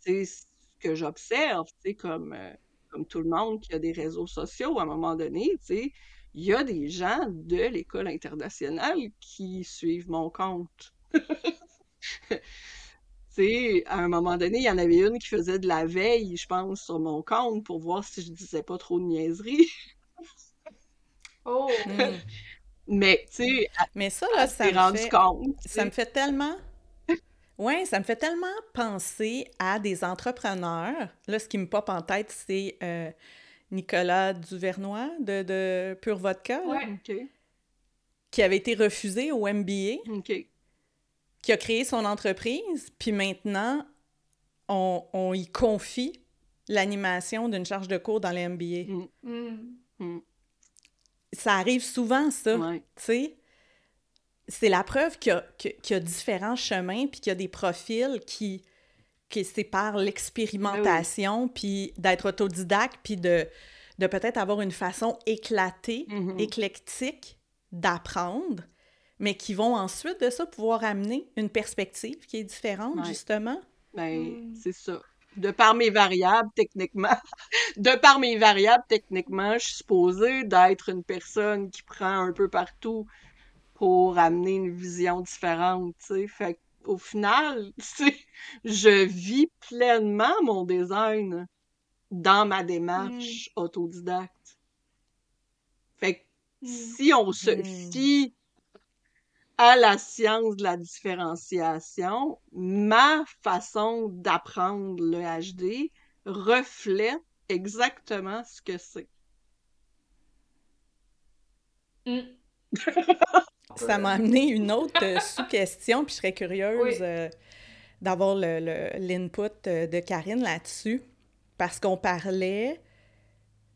sais, ce que j'observe, tu sais, comme, euh, comme tout le monde qui a des réseaux sociaux, à un moment donné, tu sais, il y a des gens de l'école internationale qui suivent mon compte. *laughs* Tu sais, à un moment donné, il y en avait une qui faisait de la veille, je pense, sur mon compte pour voir si je disais pas trop de niaiseries. Oh! Mm. *laughs* Mais, tu sais, Mais ça, là, ça me rendue fait... compte. Ça me fait tellement... Oui, ça me fait tellement penser à des entrepreneurs. Là, ce qui me pop en tête, c'est euh, Nicolas Duvernois de, de Pure Vodka, là, qui avait été refusé au MBA, OK. qui a créé son entreprise, puis maintenant, on, on y confie l'animation d'une charge de cours dans les MBA. Mm, mm. ça arrive souvent, ça. Ouais. Tu sais, c'est la preuve qu'il y, a- que- qu'il y a différents chemins, puis qu'il y a des profils qui, qui c'est par l'expérimentation, puis d'être autodidacte, puis de, de peut-être avoir une façon éclatée, Mhm. éclectique d'apprendre, mais qui vont ensuite de ça pouvoir amener une perspective qui est différente, Ouais. justement. Ben, Mm. c'est ça. De par mes variables, techniquement, *laughs* de par mes variables, techniquement, je suis supposée d'être une personne qui prend un peu partout pour amener une vision différente, tu sais. Fait au final, *laughs* tu sais, je vis pleinement mon design dans ma démarche autodidacte. Fait que Mm. si on se Mm. fie à la science de la différenciation, ma façon d'apprendre le HD reflète exactement ce que c'est. Mm. *laughs* Ça m'a amené une autre euh, sous-question, puis je serais curieuse Oui. euh, d'avoir le- le- l'input euh, de Karine là-dessus, parce qu'on parlait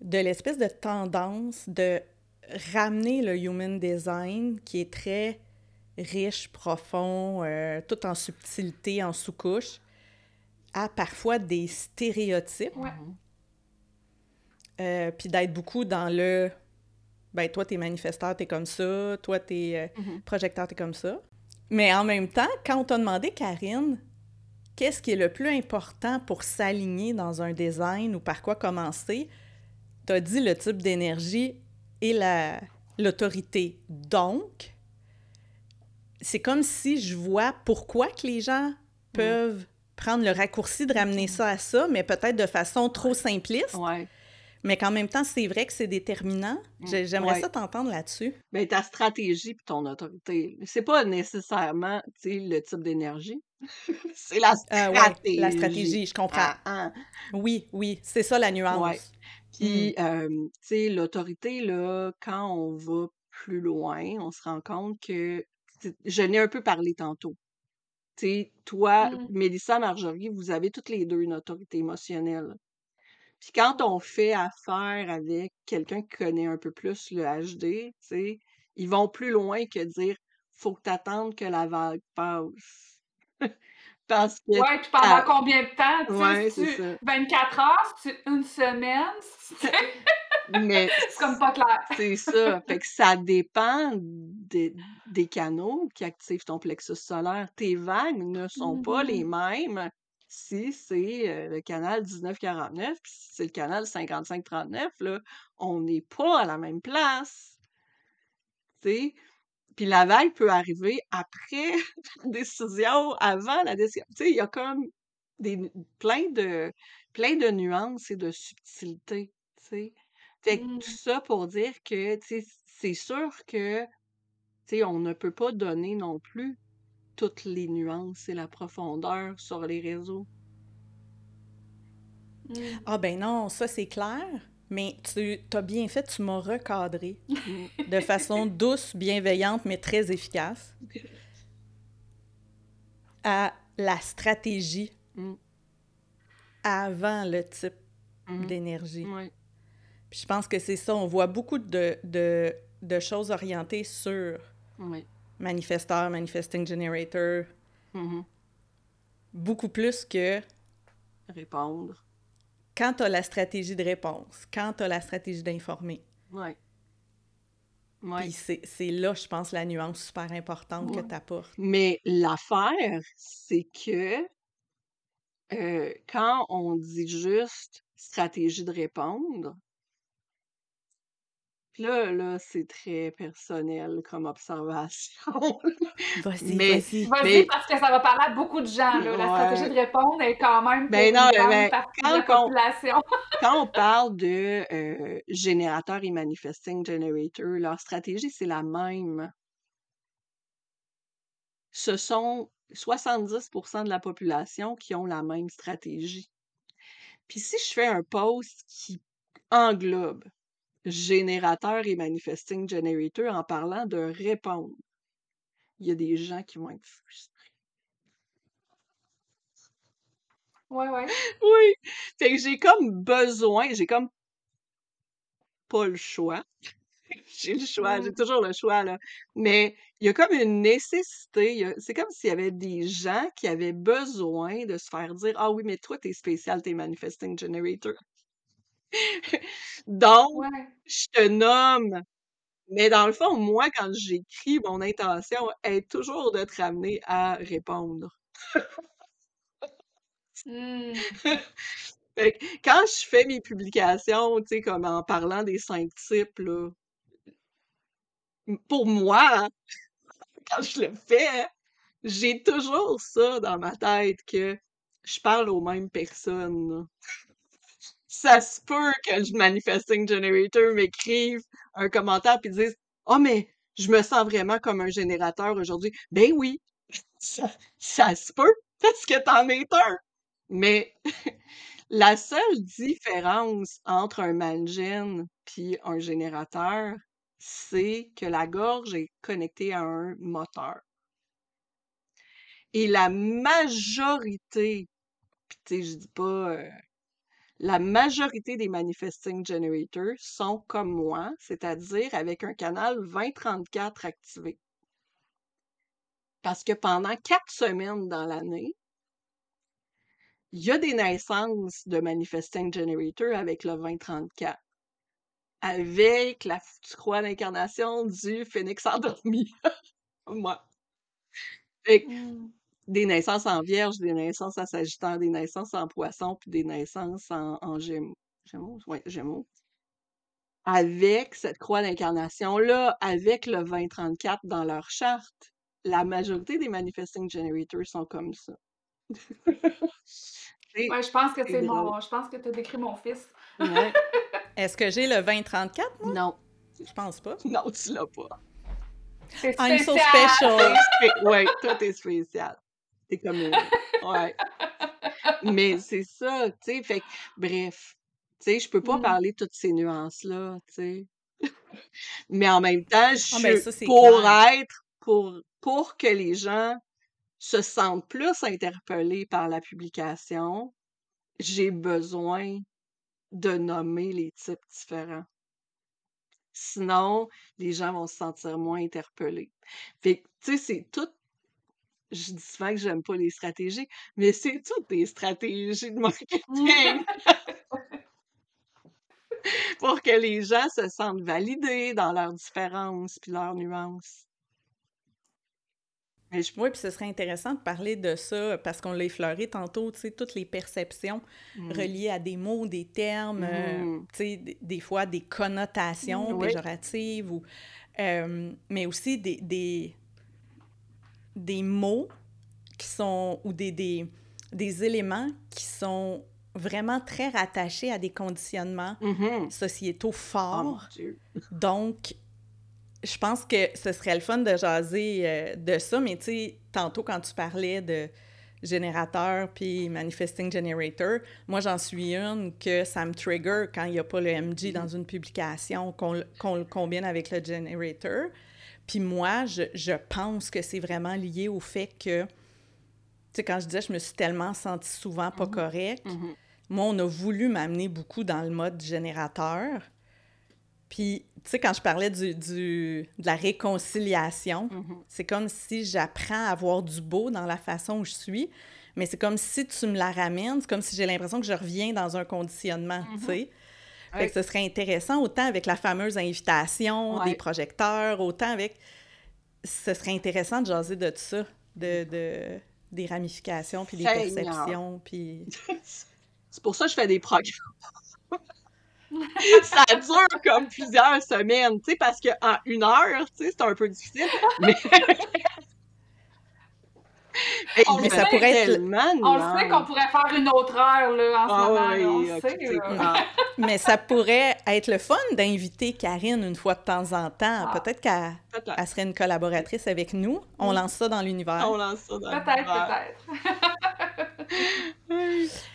de l'espèce de tendance de ramener le human design, qui est très riche, profond, euh, tout en subtilité, en sous-couche, à parfois des stéréotypes, Ouais. euh, puis d'être beaucoup dans le ben toi t'es manifesteur, t'es comme ça, toi t'es euh, Mhm. projecteur, t'es comme ça. Mais en même temps, quand on t'a demandé, Karine, qu'est-ce qui est le plus important pour s'aligner dans un design ou par quoi commencer, t'as dit le type d'énergie et la l'autorité. Donc, c'est comme si je vois pourquoi que les gens peuvent prendre le raccourci de ramener ça à ça, mais peut-être de façon trop simpliste. Ouais. Mais qu'en même temps, c'est vrai que c'est déterminant. J'ai- J'aimerais Ouais. ça t'entendre là-dessus. Ben, ta stratégie puis ton autorité, c'est pas nécessairement, le type d'énergie. *laughs* c'est la Euh, ouais, stratégie. la stratégie, je comprends. Ah, ah. Oui, oui, c'est ça la nuance. Ouais. Puis, euh, tu sais, l'autorité, là, quand on va plus loin, on se rend compte que, je n'ai un peu parlé tantôt. Tu sais, toi, Mm. Mélissa, Marjorie, vous avez toutes les deux une autorité émotionnelle. Puis quand on fait affaire avec quelqu'un qui connaît un peu plus le HD, tu sais, ils vont plus loin que dire faut que tu attendes que la vague passe. *laughs* Parce que Ouais, puis pendant combien de temps? Tu sais, Ouais, si c'est tu- ça. 24 heures? Tu- une semaine? *laughs* Mais *laughs* c'est comme pas clair. c'est ça. Fait que ça dépend des, des canaux qui activent ton plexus solaire. Tes vagues ne sont pas les mêmes si c'est euh, le canal 1949 puis si c'est le canal 5539. Là, on n'est pas à la même place. Puis la vague peut arriver après *laughs* la décision, avant la décision. Tu sais, il y a comme des, plein, de, plein de nuances et de subtilités. Tu sais. Fait que Mm. tout ça pour dire que, tu sais, c'est sûr que, tu sais, on ne peut pas donner non plus toutes les nuances et la profondeur sur les réseaux. Mm. Ah ben non, ça c'est clair, mais tu as bien fait, tu m'as recadré *laughs* de façon douce, bienveillante, mais très efficace à la stratégie Mm. avant le type Mhm. d'énergie. Puis je pense que c'est ça, on voit beaucoup de, de, de choses orientées sur Ouais. Manifesteur, manifesting generator, Mhm. beaucoup plus que Répondre. quand tu as la stratégie de réponse, quand tu as la stratégie d'informer. Ouais. Ouais. Puis c'est c'est là, je pense, la nuance super importante Ouais. que tu apportes. Mais l'affaire, c'est que euh, quand on dit juste stratégie de répondre, puis là, là, c'est très personnel comme observation. Vas-y, Mais- vas-y. Vas-y, Mais- parce que ça va parler à beaucoup de gens. Là. La Ouais. stratégie de répondre est quand même Ben non, ben, partie de quand la on- population. *laughs* Quand on parle de euh, générateurs et manifesting generator, leur stratégie, c'est la même. Ce sont 70% de la population qui ont la même stratégie. Puis si je fais un post qui englobe générateur et manifesting generator en parlant de répondre, il y a des gens qui vont être frustrés. Ouais, ouais. Oui, fait que j'ai comme besoin, j'ai comme pas le choix *laughs* j'ai le choix, j'ai toujours le choix, là. Mais il y a comme une nécessité, a- c'est comme s'il y avait des gens qui avaient besoin de se faire dire Ah oui, mais toi, t'es spécial, t'es manifesting generator. Donc, Ouais. je te nomme. Mais dans le fond, moi, quand j'écris, mon intention est toujours de te ramener à répondre. Mm. *laughs* Fait que quand je fais mes publications, tu sais, comme en parlant des cinq types, là, m- pour moi, hein, *laughs* quand je le fais, j'ai toujours ça dans ma tête que je parle aux mêmes personnes. là. Ça se peut que le manifesting generator m'écrive un commentaire puis dise Oh, mais je me sens vraiment comme un générateur aujourd'hui. Ben oui, ça, ça se peut, parce que t'en es un. Mais *laughs* la seule différence entre un mangen puis un générateur, c'est que la gorge est connectée à un moteur. Et la majorité, puis tu sais, je dis pas, euh, la majorité des manifesting generators sont comme moi, c'est-à-dire avec un canal 2034 activé. Parce que pendant quatre semaines dans l'année, il y a des naissances de manifesting generator avec le 2034. Avec la foutue croix d'incarnation du phénix endormi. *laughs* moi. Fait que Mm. Des naissances en vierge, des naissances en sagittaire, des naissances en poisson, puis des naissances en, en gémeaux. Gémeaux? Ouais, gémeaux. Avec cette croix d'incarnation-là, avec le 2034 dans leur charte, la majorité des manifesting generators sont comme ça. *laughs* Ouais, je pense que c'est mon. Je pense que tu as décrit mon fils. Ouais. *laughs* Est-ce que j'ai le 2034? Non, Je pense pas. non, tu l'as pas. I'm so special. Ouais, toi, t'es spécial. T'es comme. Ouais. Mais c'est ça, tu sais, fait bref, tu sais, je peux pas Mm. parler de toutes ces nuances-là, tu sais. Mais en même temps, je Ah, ben, suis pour clair. être, pour, pour que les gens se sentent plus interpellés par la publication, j'ai besoin de nommer les types différents. Sinon, les gens vont se sentir moins interpellés. Fait tu sais, c'est tout. Je dis souvent que j'aime pas les stratégies, mais c'est toutes des stratégies de marketing *laughs* *laughs* pour que les gens se sentent validés dans leurs différences puis leurs nuances. Mais je... Oui, puis ce serait intéressant de parler de ça parce qu'on l'a effleuré tantôt, tu sais, toutes les perceptions Mm. reliées à des mots, des termes, euh, Mhm. tu sais, des, fois des connotations Oui. péjoratives, ou, euh, mais aussi des, des, des mots qui sont, ou des, des, des éléments qui sont vraiment très rattachés à des conditionnements Mhm. sociétaux Oh forts. Donc, je pense que ce serait le fun de jaser euh, de ça, mais tu sais, tantôt quand tu parlais de générateur puis manifesting generator, moi j'en suis une que ça me trigger quand il n'y a pas le MG dans une publication, qu'on qu'on le combine avec le generator. Puis moi, je, je pense que c'est vraiment lié au fait que, tu sais, quand je disais je me suis tellement sentie souvent pas correcte, Mhm. moi, on a voulu m'amener beaucoup dans le mode générateur. Puis, tu sais, quand je parlais du, du- de la réconciliation, Mhm. c'est comme si j'apprends à avoir du beau dans la façon où je suis, mais c'est comme si tu me la ramènes, c'est comme si j'ai l'impression que je reviens dans un conditionnement, tu sais. Fait que ce serait intéressant, autant avec la fameuse invitation des projecteurs, autant avec... Ce serait intéressant de jaser de tout ça, de, de- des ramifications, puis des perceptions, puis... *laughs* C'est pour ça que je fais des programmes. *laughs* ça dure comme plusieurs semaines, tu sais, parce qu'en une heure, tu sais, c'est un peu difficile. Mais, *laughs* Mais On il le y a sait, pourrait être- tellement On le sait qu'on pourrait faire une autre heure là, en ce Ah moment. là, on ok, sait. là. ah, Mais ça pourrait être le fun d'inviter Karine une fois de temps en temps. Ah. Peut-être qu'elle peut-être. elle serait une collaboratrice avec nous. On lance ça dans l'univers. On lance ça dans Peut-être, l'univers. peut-être. *laughs*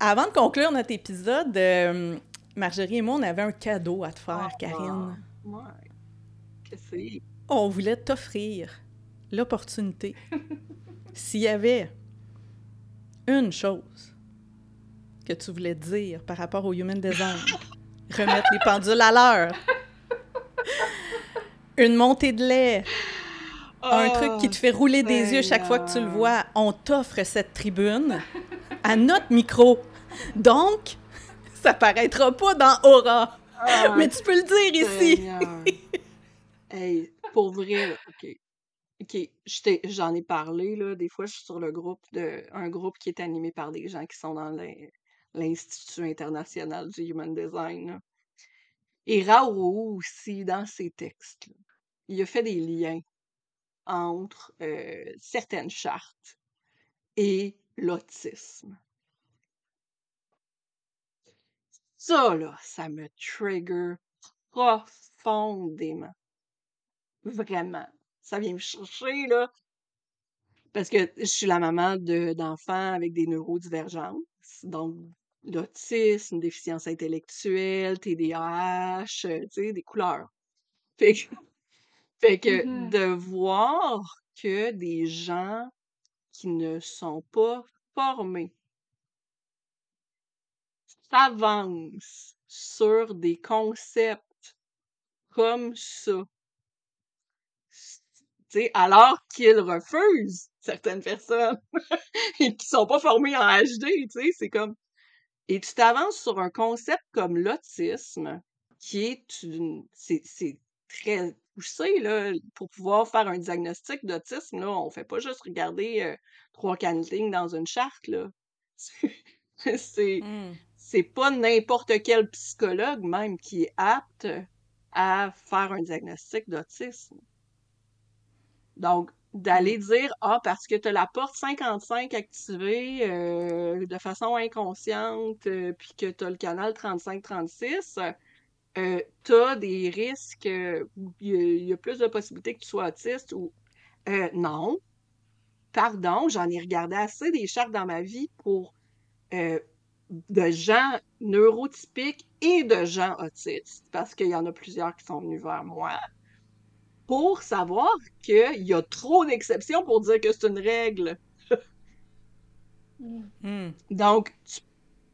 Avant de conclure notre épisode, euh, Marjorie et moi, on avait un cadeau à te faire, Ah, Karine. Ouais. Qu'est-ce que c'est? On voulait t'offrir l'opportunité. *laughs* S'il y avait une chose que tu voulais dire par rapport au Human Design, *laughs* remettre les pendules à l'heure, Une montée de lait. un truc qui te fait rouler des yeux chaque fois que tu le vois. On t'offre cette tribune à notre micro. Donc, *laughs* ça paraîtra pas dans Aura. Ah, mais tu peux le dire ici. *laughs* hey, pour vrai, OK. OK, j'en ai parlé, là. Des fois, je suis sur le groupe de un groupe qui est animé par des gens qui sont dans l'Institut international du Human Design. Et Raoult aussi, dans ses textes, il a fait des liens entre euh, certaines chartes et l'autisme. Ça, là, ça me trigger profondément. Vraiment. Ça vient me chercher, là. Parce que je suis la maman d'enfants avec des neurodivergences. Donc, l'autisme, déficience intellectuelle, TDAH, euh, tu sais, des couleurs. *laughs* Fait que, fait que mmh de voir que des gens qui ne sont pas formés s'avancent sur des concepts comme ça, alors qu'ils refusent certaines personnes *laughs* qui sont pas formées en HD, c'est comme et tu t'avances sur un concept comme l'autisme qui est une c'est très poussé là pour pouvoir faire un diagnostic d'autisme là, on fait pas juste regarder euh, trois cannes dans une charte là. *laughs* c'est mmh. c'est pas n'importe quel psychologue même qui est apte à faire un diagnostic d'autisme. Donc, d'aller dire Ah, parce que tu as la porte 55 activée euh, de façon inconsciente, euh, puis que tu as le canal 35-36, euh, tu as des risques, il y, a plus de possibilités que tu sois autiste ou non. Pardon, j'en ai regardé assez des chartes dans ma vie pour de gens neurotypiques et de gens autistes, parce qu'il y en a plusieurs qui sont venus vers moi pour savoir qu'il y a trop d'exceptions pour dire que c'est une règle. Hmm. Donc,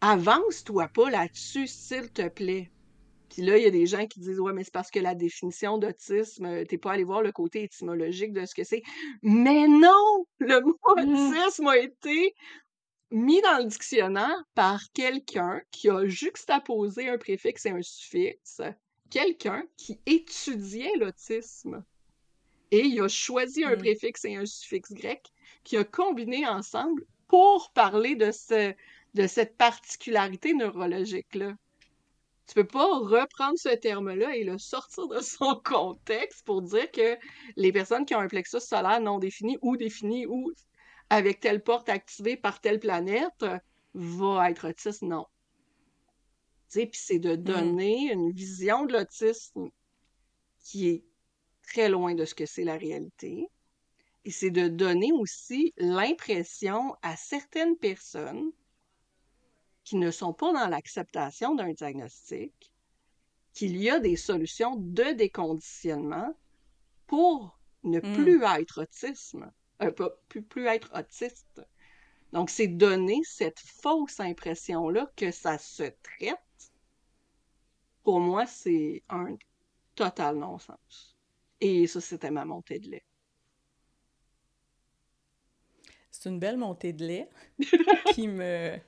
avance-toi pas là-dessus, s'il te plaît. Puis là, il y a des gens qui disent Ouais, mais c'est parce que la définition d'autisme, t'es pas allé voir le côté étymologique de ce que c'est. Mais non! Le mot hmm. autisme a été mis dans le dictionnaire par quelqu'un qui a juxtaposé un préfixe et un suffixe quelqu'un qui étudiait l'autisme. Et il a choisi un mmh. préfixe et un suffixe grec qui a combiné ensemble pour parler de, ce, de cette particularité neurologique-là. Tu peux pas reprendre ce terme-là et le sortir de *laughs* son contexte pour dire que les personnes qui ont un plexus solaire non défini ou défini ou avec telle porte activée par telle planète vont être autistes. Non puis c'est de mmh. donner une vision de l'autisme qui est très loin de ce que c'est la réalité. Et c'est de donner aussi l'impression à certaines personnes qui ne sont pas dans l'acceptation d'un diagnostic qu'il y a des solutions de déconditionnement pour ne mmh. plus être autisme, euh, plus, plus être autiste. Donc, c'est donner cette fausse impression-là que ça se traite pour moi, c'est un total non-sens. Et ça, c'était ma montée de lait. C'est une belle montée de lait *laughs* qui me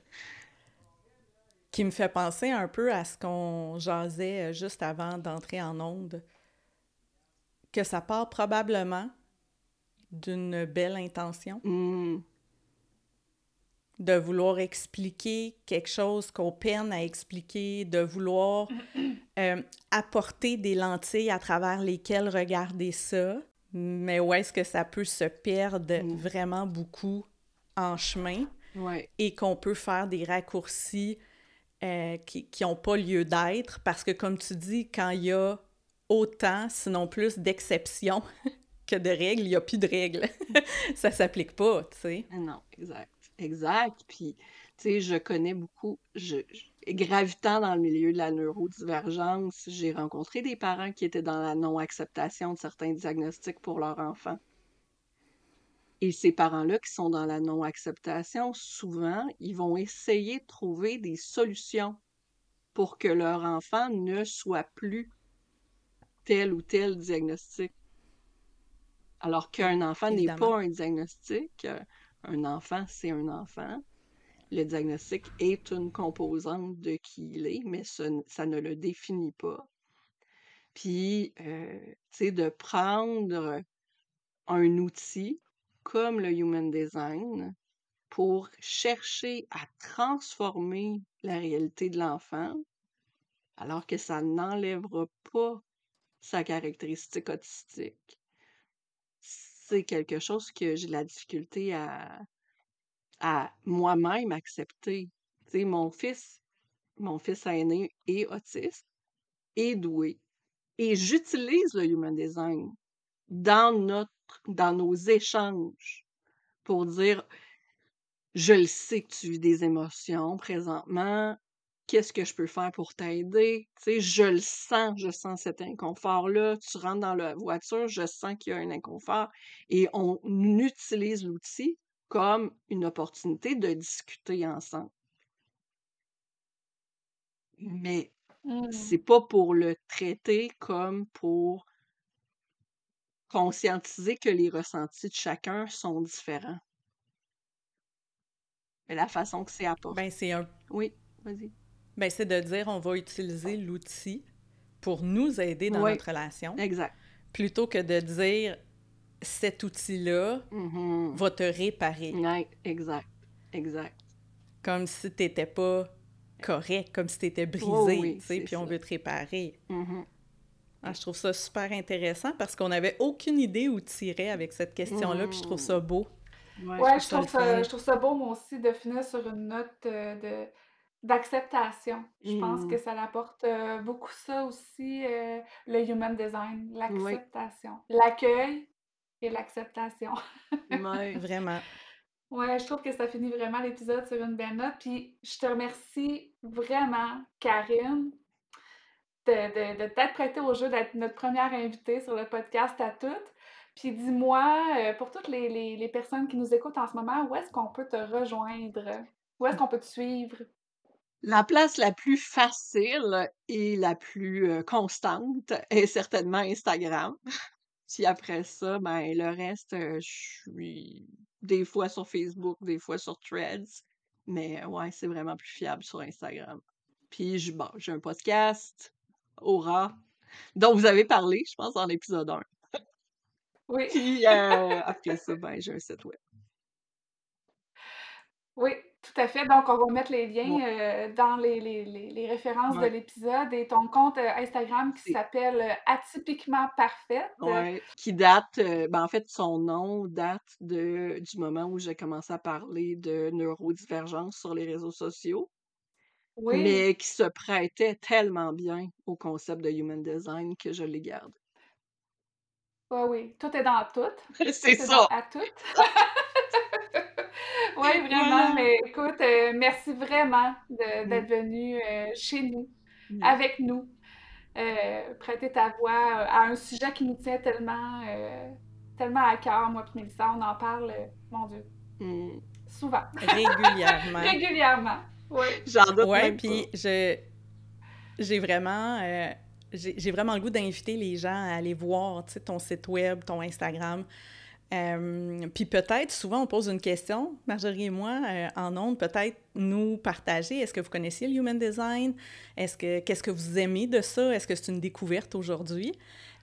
qui me fait penser un peu à ce qu'on jasait juste avant d'entrer en onde, que ça part probablement d'une belle intention. Mmh de vouloir expliquer quelque chose qu'on peine à expliquer, de vouloir *clears throat* euh, apporter des lentilles à travers lesquelles regarder ça. Mais où est-ce que ça peut se perdre mm. vraiment beaucoup en chemin? Et qu'on peut faire des raccourcis euh, qui n'ont pas lieu d'être parce que, comme tu dis, quand il y a autant, sinon plus d'exceptions *laughs* que de règles, il n'y a plus de règles. *laughs* ça s'applique pas, tu sais. Non, exact. Exact. Puis, tu sais, je connais beaucoup, je, gravitant dans le milieu de la neurodivergence, j'ai rencontré des parents qui étaient dans la non-acceptation de certains diagnostics pour leur enfant. Et ces parents-là qui sont dans la non-acceptation, souvent, ils vont essayer de trouver des solutions pour que leur enfant ne soit plus tel ou tel diagnostic. Alors qu'un enfant n'est Évidemment. pas un diagnostic. euh, Un enfant, c'est un enfant. Le diagnostic est une composante de qui il est, mais ça ne le définit pas. Puis, euh, tu sais, de prendre un outil comme le Human Design pour chercher à transformer la réalité de l'enfant, alors que ça n'enlèvera pas sa caractéristique autistique. C'est quelque chose que j'ai la difficulté à, moi-même accepter. Mon fils, mon fils aîné est autiste, est doué, et j'utilise le Human Design dans notre, dans nos échanges pour dire, je le sais que tu vis des émotions présentement, qu'est-ce que je peux faire pour t'aider? Tu sais, je le sens, je sens cet inconfort-là. Tu rentres dans la voiture, je sens qu'il y a un inconfort. Et on utilise l'outil comme une opportunité de discuter ensemble. Mais Mm. c'est pas pour le traiter comme pour conscientiser que les ressentis de chacun sont différents. Mais la façon que c'est apporté. Ben, c'est un... Oui, vas-y. Ben, c'est de dire on va utiliser l'outil pour nous aider dans Oui. notre relation, Exact. plutôt que de dire cet outil-là Mhm. va te réparer, exact. Exact. comme si t'étais pas correct, comme si t'étais brisé, Oh oui, tu sais, puis on veut te réparer. Mhm. Ah, je trouve ça super intéressant parce qu'on n'avait aucune idée où tirer avec cette question-là, puis je trouve ça beau. Ouais. Ouais, je je trouve ça je trouve ça beau, moi aussi, de finir sur une note euh, de d'acceptation. Je pense que ça apporte euh, beaucoup ça aussi, euh, le human design, l'acceptation. L'accueil et l'acceptation. *laughs* Ouais. Vraiment. Ouais, je trouve que ça finit vraiment l'épisode sur une belle note. Puis je te remercie vraiment, Karine, de, de, de t'être prêtée au jeu d'être notre première invitée sur le podcast à toutes. Puis dis-moi, euh, pour toutes les, les, les personnes qui nous écoutent en ce moment, où est-ce qu'on peut te rejoindre? Où est-ce qu'on peut te suivre? La place la plus facile et la plus constante *laughs* est certainement Instagram. Puis après ça, ben le reste, je suis des fois sur Facebook, des fois sur Threads. Mais ouais, c'est vraiment plus fiable sur Instagram. Puis je, bon, j'ai un podcast, Aura, dont vous avez parlé, je pense, dans l'épisode 1. Oui, Puis euh, après ça, ben j'ai un site web. oui, tout à fait. Donc, on va mettre les liens euh, dans les, les, les, les références de Ouais. l'épisode et ton compte euh, Instagram qui C'est- s'appelle euh, Atypiquement Parfaite. Ouais, qui date, euh, ben en fait, son nom date de, du moment où j'ai commencé à parler de neurodivergence sur les réseaux sociaux, Oui. mais qui se prêtait tellement bien au concept de human design que je l'ai gardé. Oui, oui. Tout est dans tout. *laughs* C'est Tout est ça! à tout. *laughs* oui, vraiment. Voilà. Mais écoute, euh, merci vraiment de- Mm. d'être venu euh, chez nous, Mm. avec nous, euh, prêter ta voix à un sujet qui nous tient tellement, euh, tellement à cœur. Moi et Mélissa, on en parle, mon Dieu, Mm. souvent, Régulièrement. *laughs* régulièrement. Oui. J'en doute Ouais, même puis pas. je j'ai vraiment euh, j'ai j'ai vraiment le goût d'inviter les gens à aller voir tu sais, ton site web, ton Instagram. Euh, puis peut-être, souvent on pose une question, Marjorie et moi, euh, en ondes, peut-être nous partager. Est-ce que vous connaissiez le Human Design? Est-ce que qu'est-ce que vous aimez de ça? Est-ce que c'est une découverte aujourd'hui?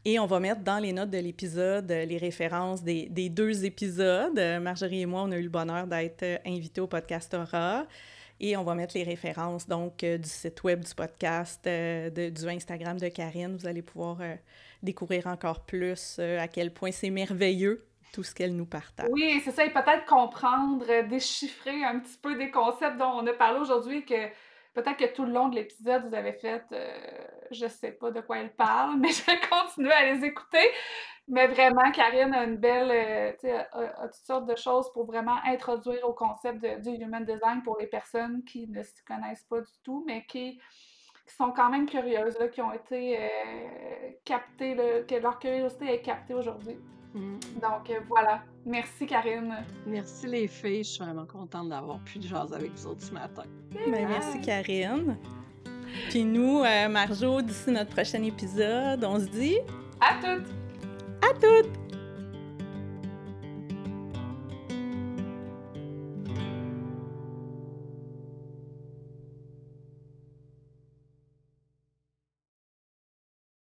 Et on va mettre dans les notes de l'épisode euh, les références des, deux épisodes. Marjorie et moi, on a eu le bonheur d'être invités au podcast Aura. Et on va mettre les références donc du site web du podcast, du Instagram de Karine. Vous allez pouvoir découvrir encore plus à quel point c'est merveilleux tout ce qu'elle nous partage. Oui, c'est ça, et peut-être comprendre, euh, déchiffrer un petit peu des concepts dont on a parlé aujourd'hui, que peut-être que tout le long de l'épisode, vous avez fait, euh, je sais pas de quoi elle parle, *laughs* mais je vais continuer à les écouter. Mais vraiment, Karine a une belle, euh, tu sais, a, a- toutes sortes de choses pour vraiment introduire au concept de- du human design pour les personnes qui ne s'y connaissent pas du tout, mais qui, sont quand même curieuses, qui ont été euh, captées, que leur curiosité est captée aujourd'hui. Mm. Donc euh, voilà. Merci Karine. Merci les filles, je suis vraiment contente d'avoir pu jaser avec vous autres ce matin. Ben, merci. Karine. Puis nous, euh, Marjo, d'ici notre prochain épisode, on se dit À toutes! à toutes!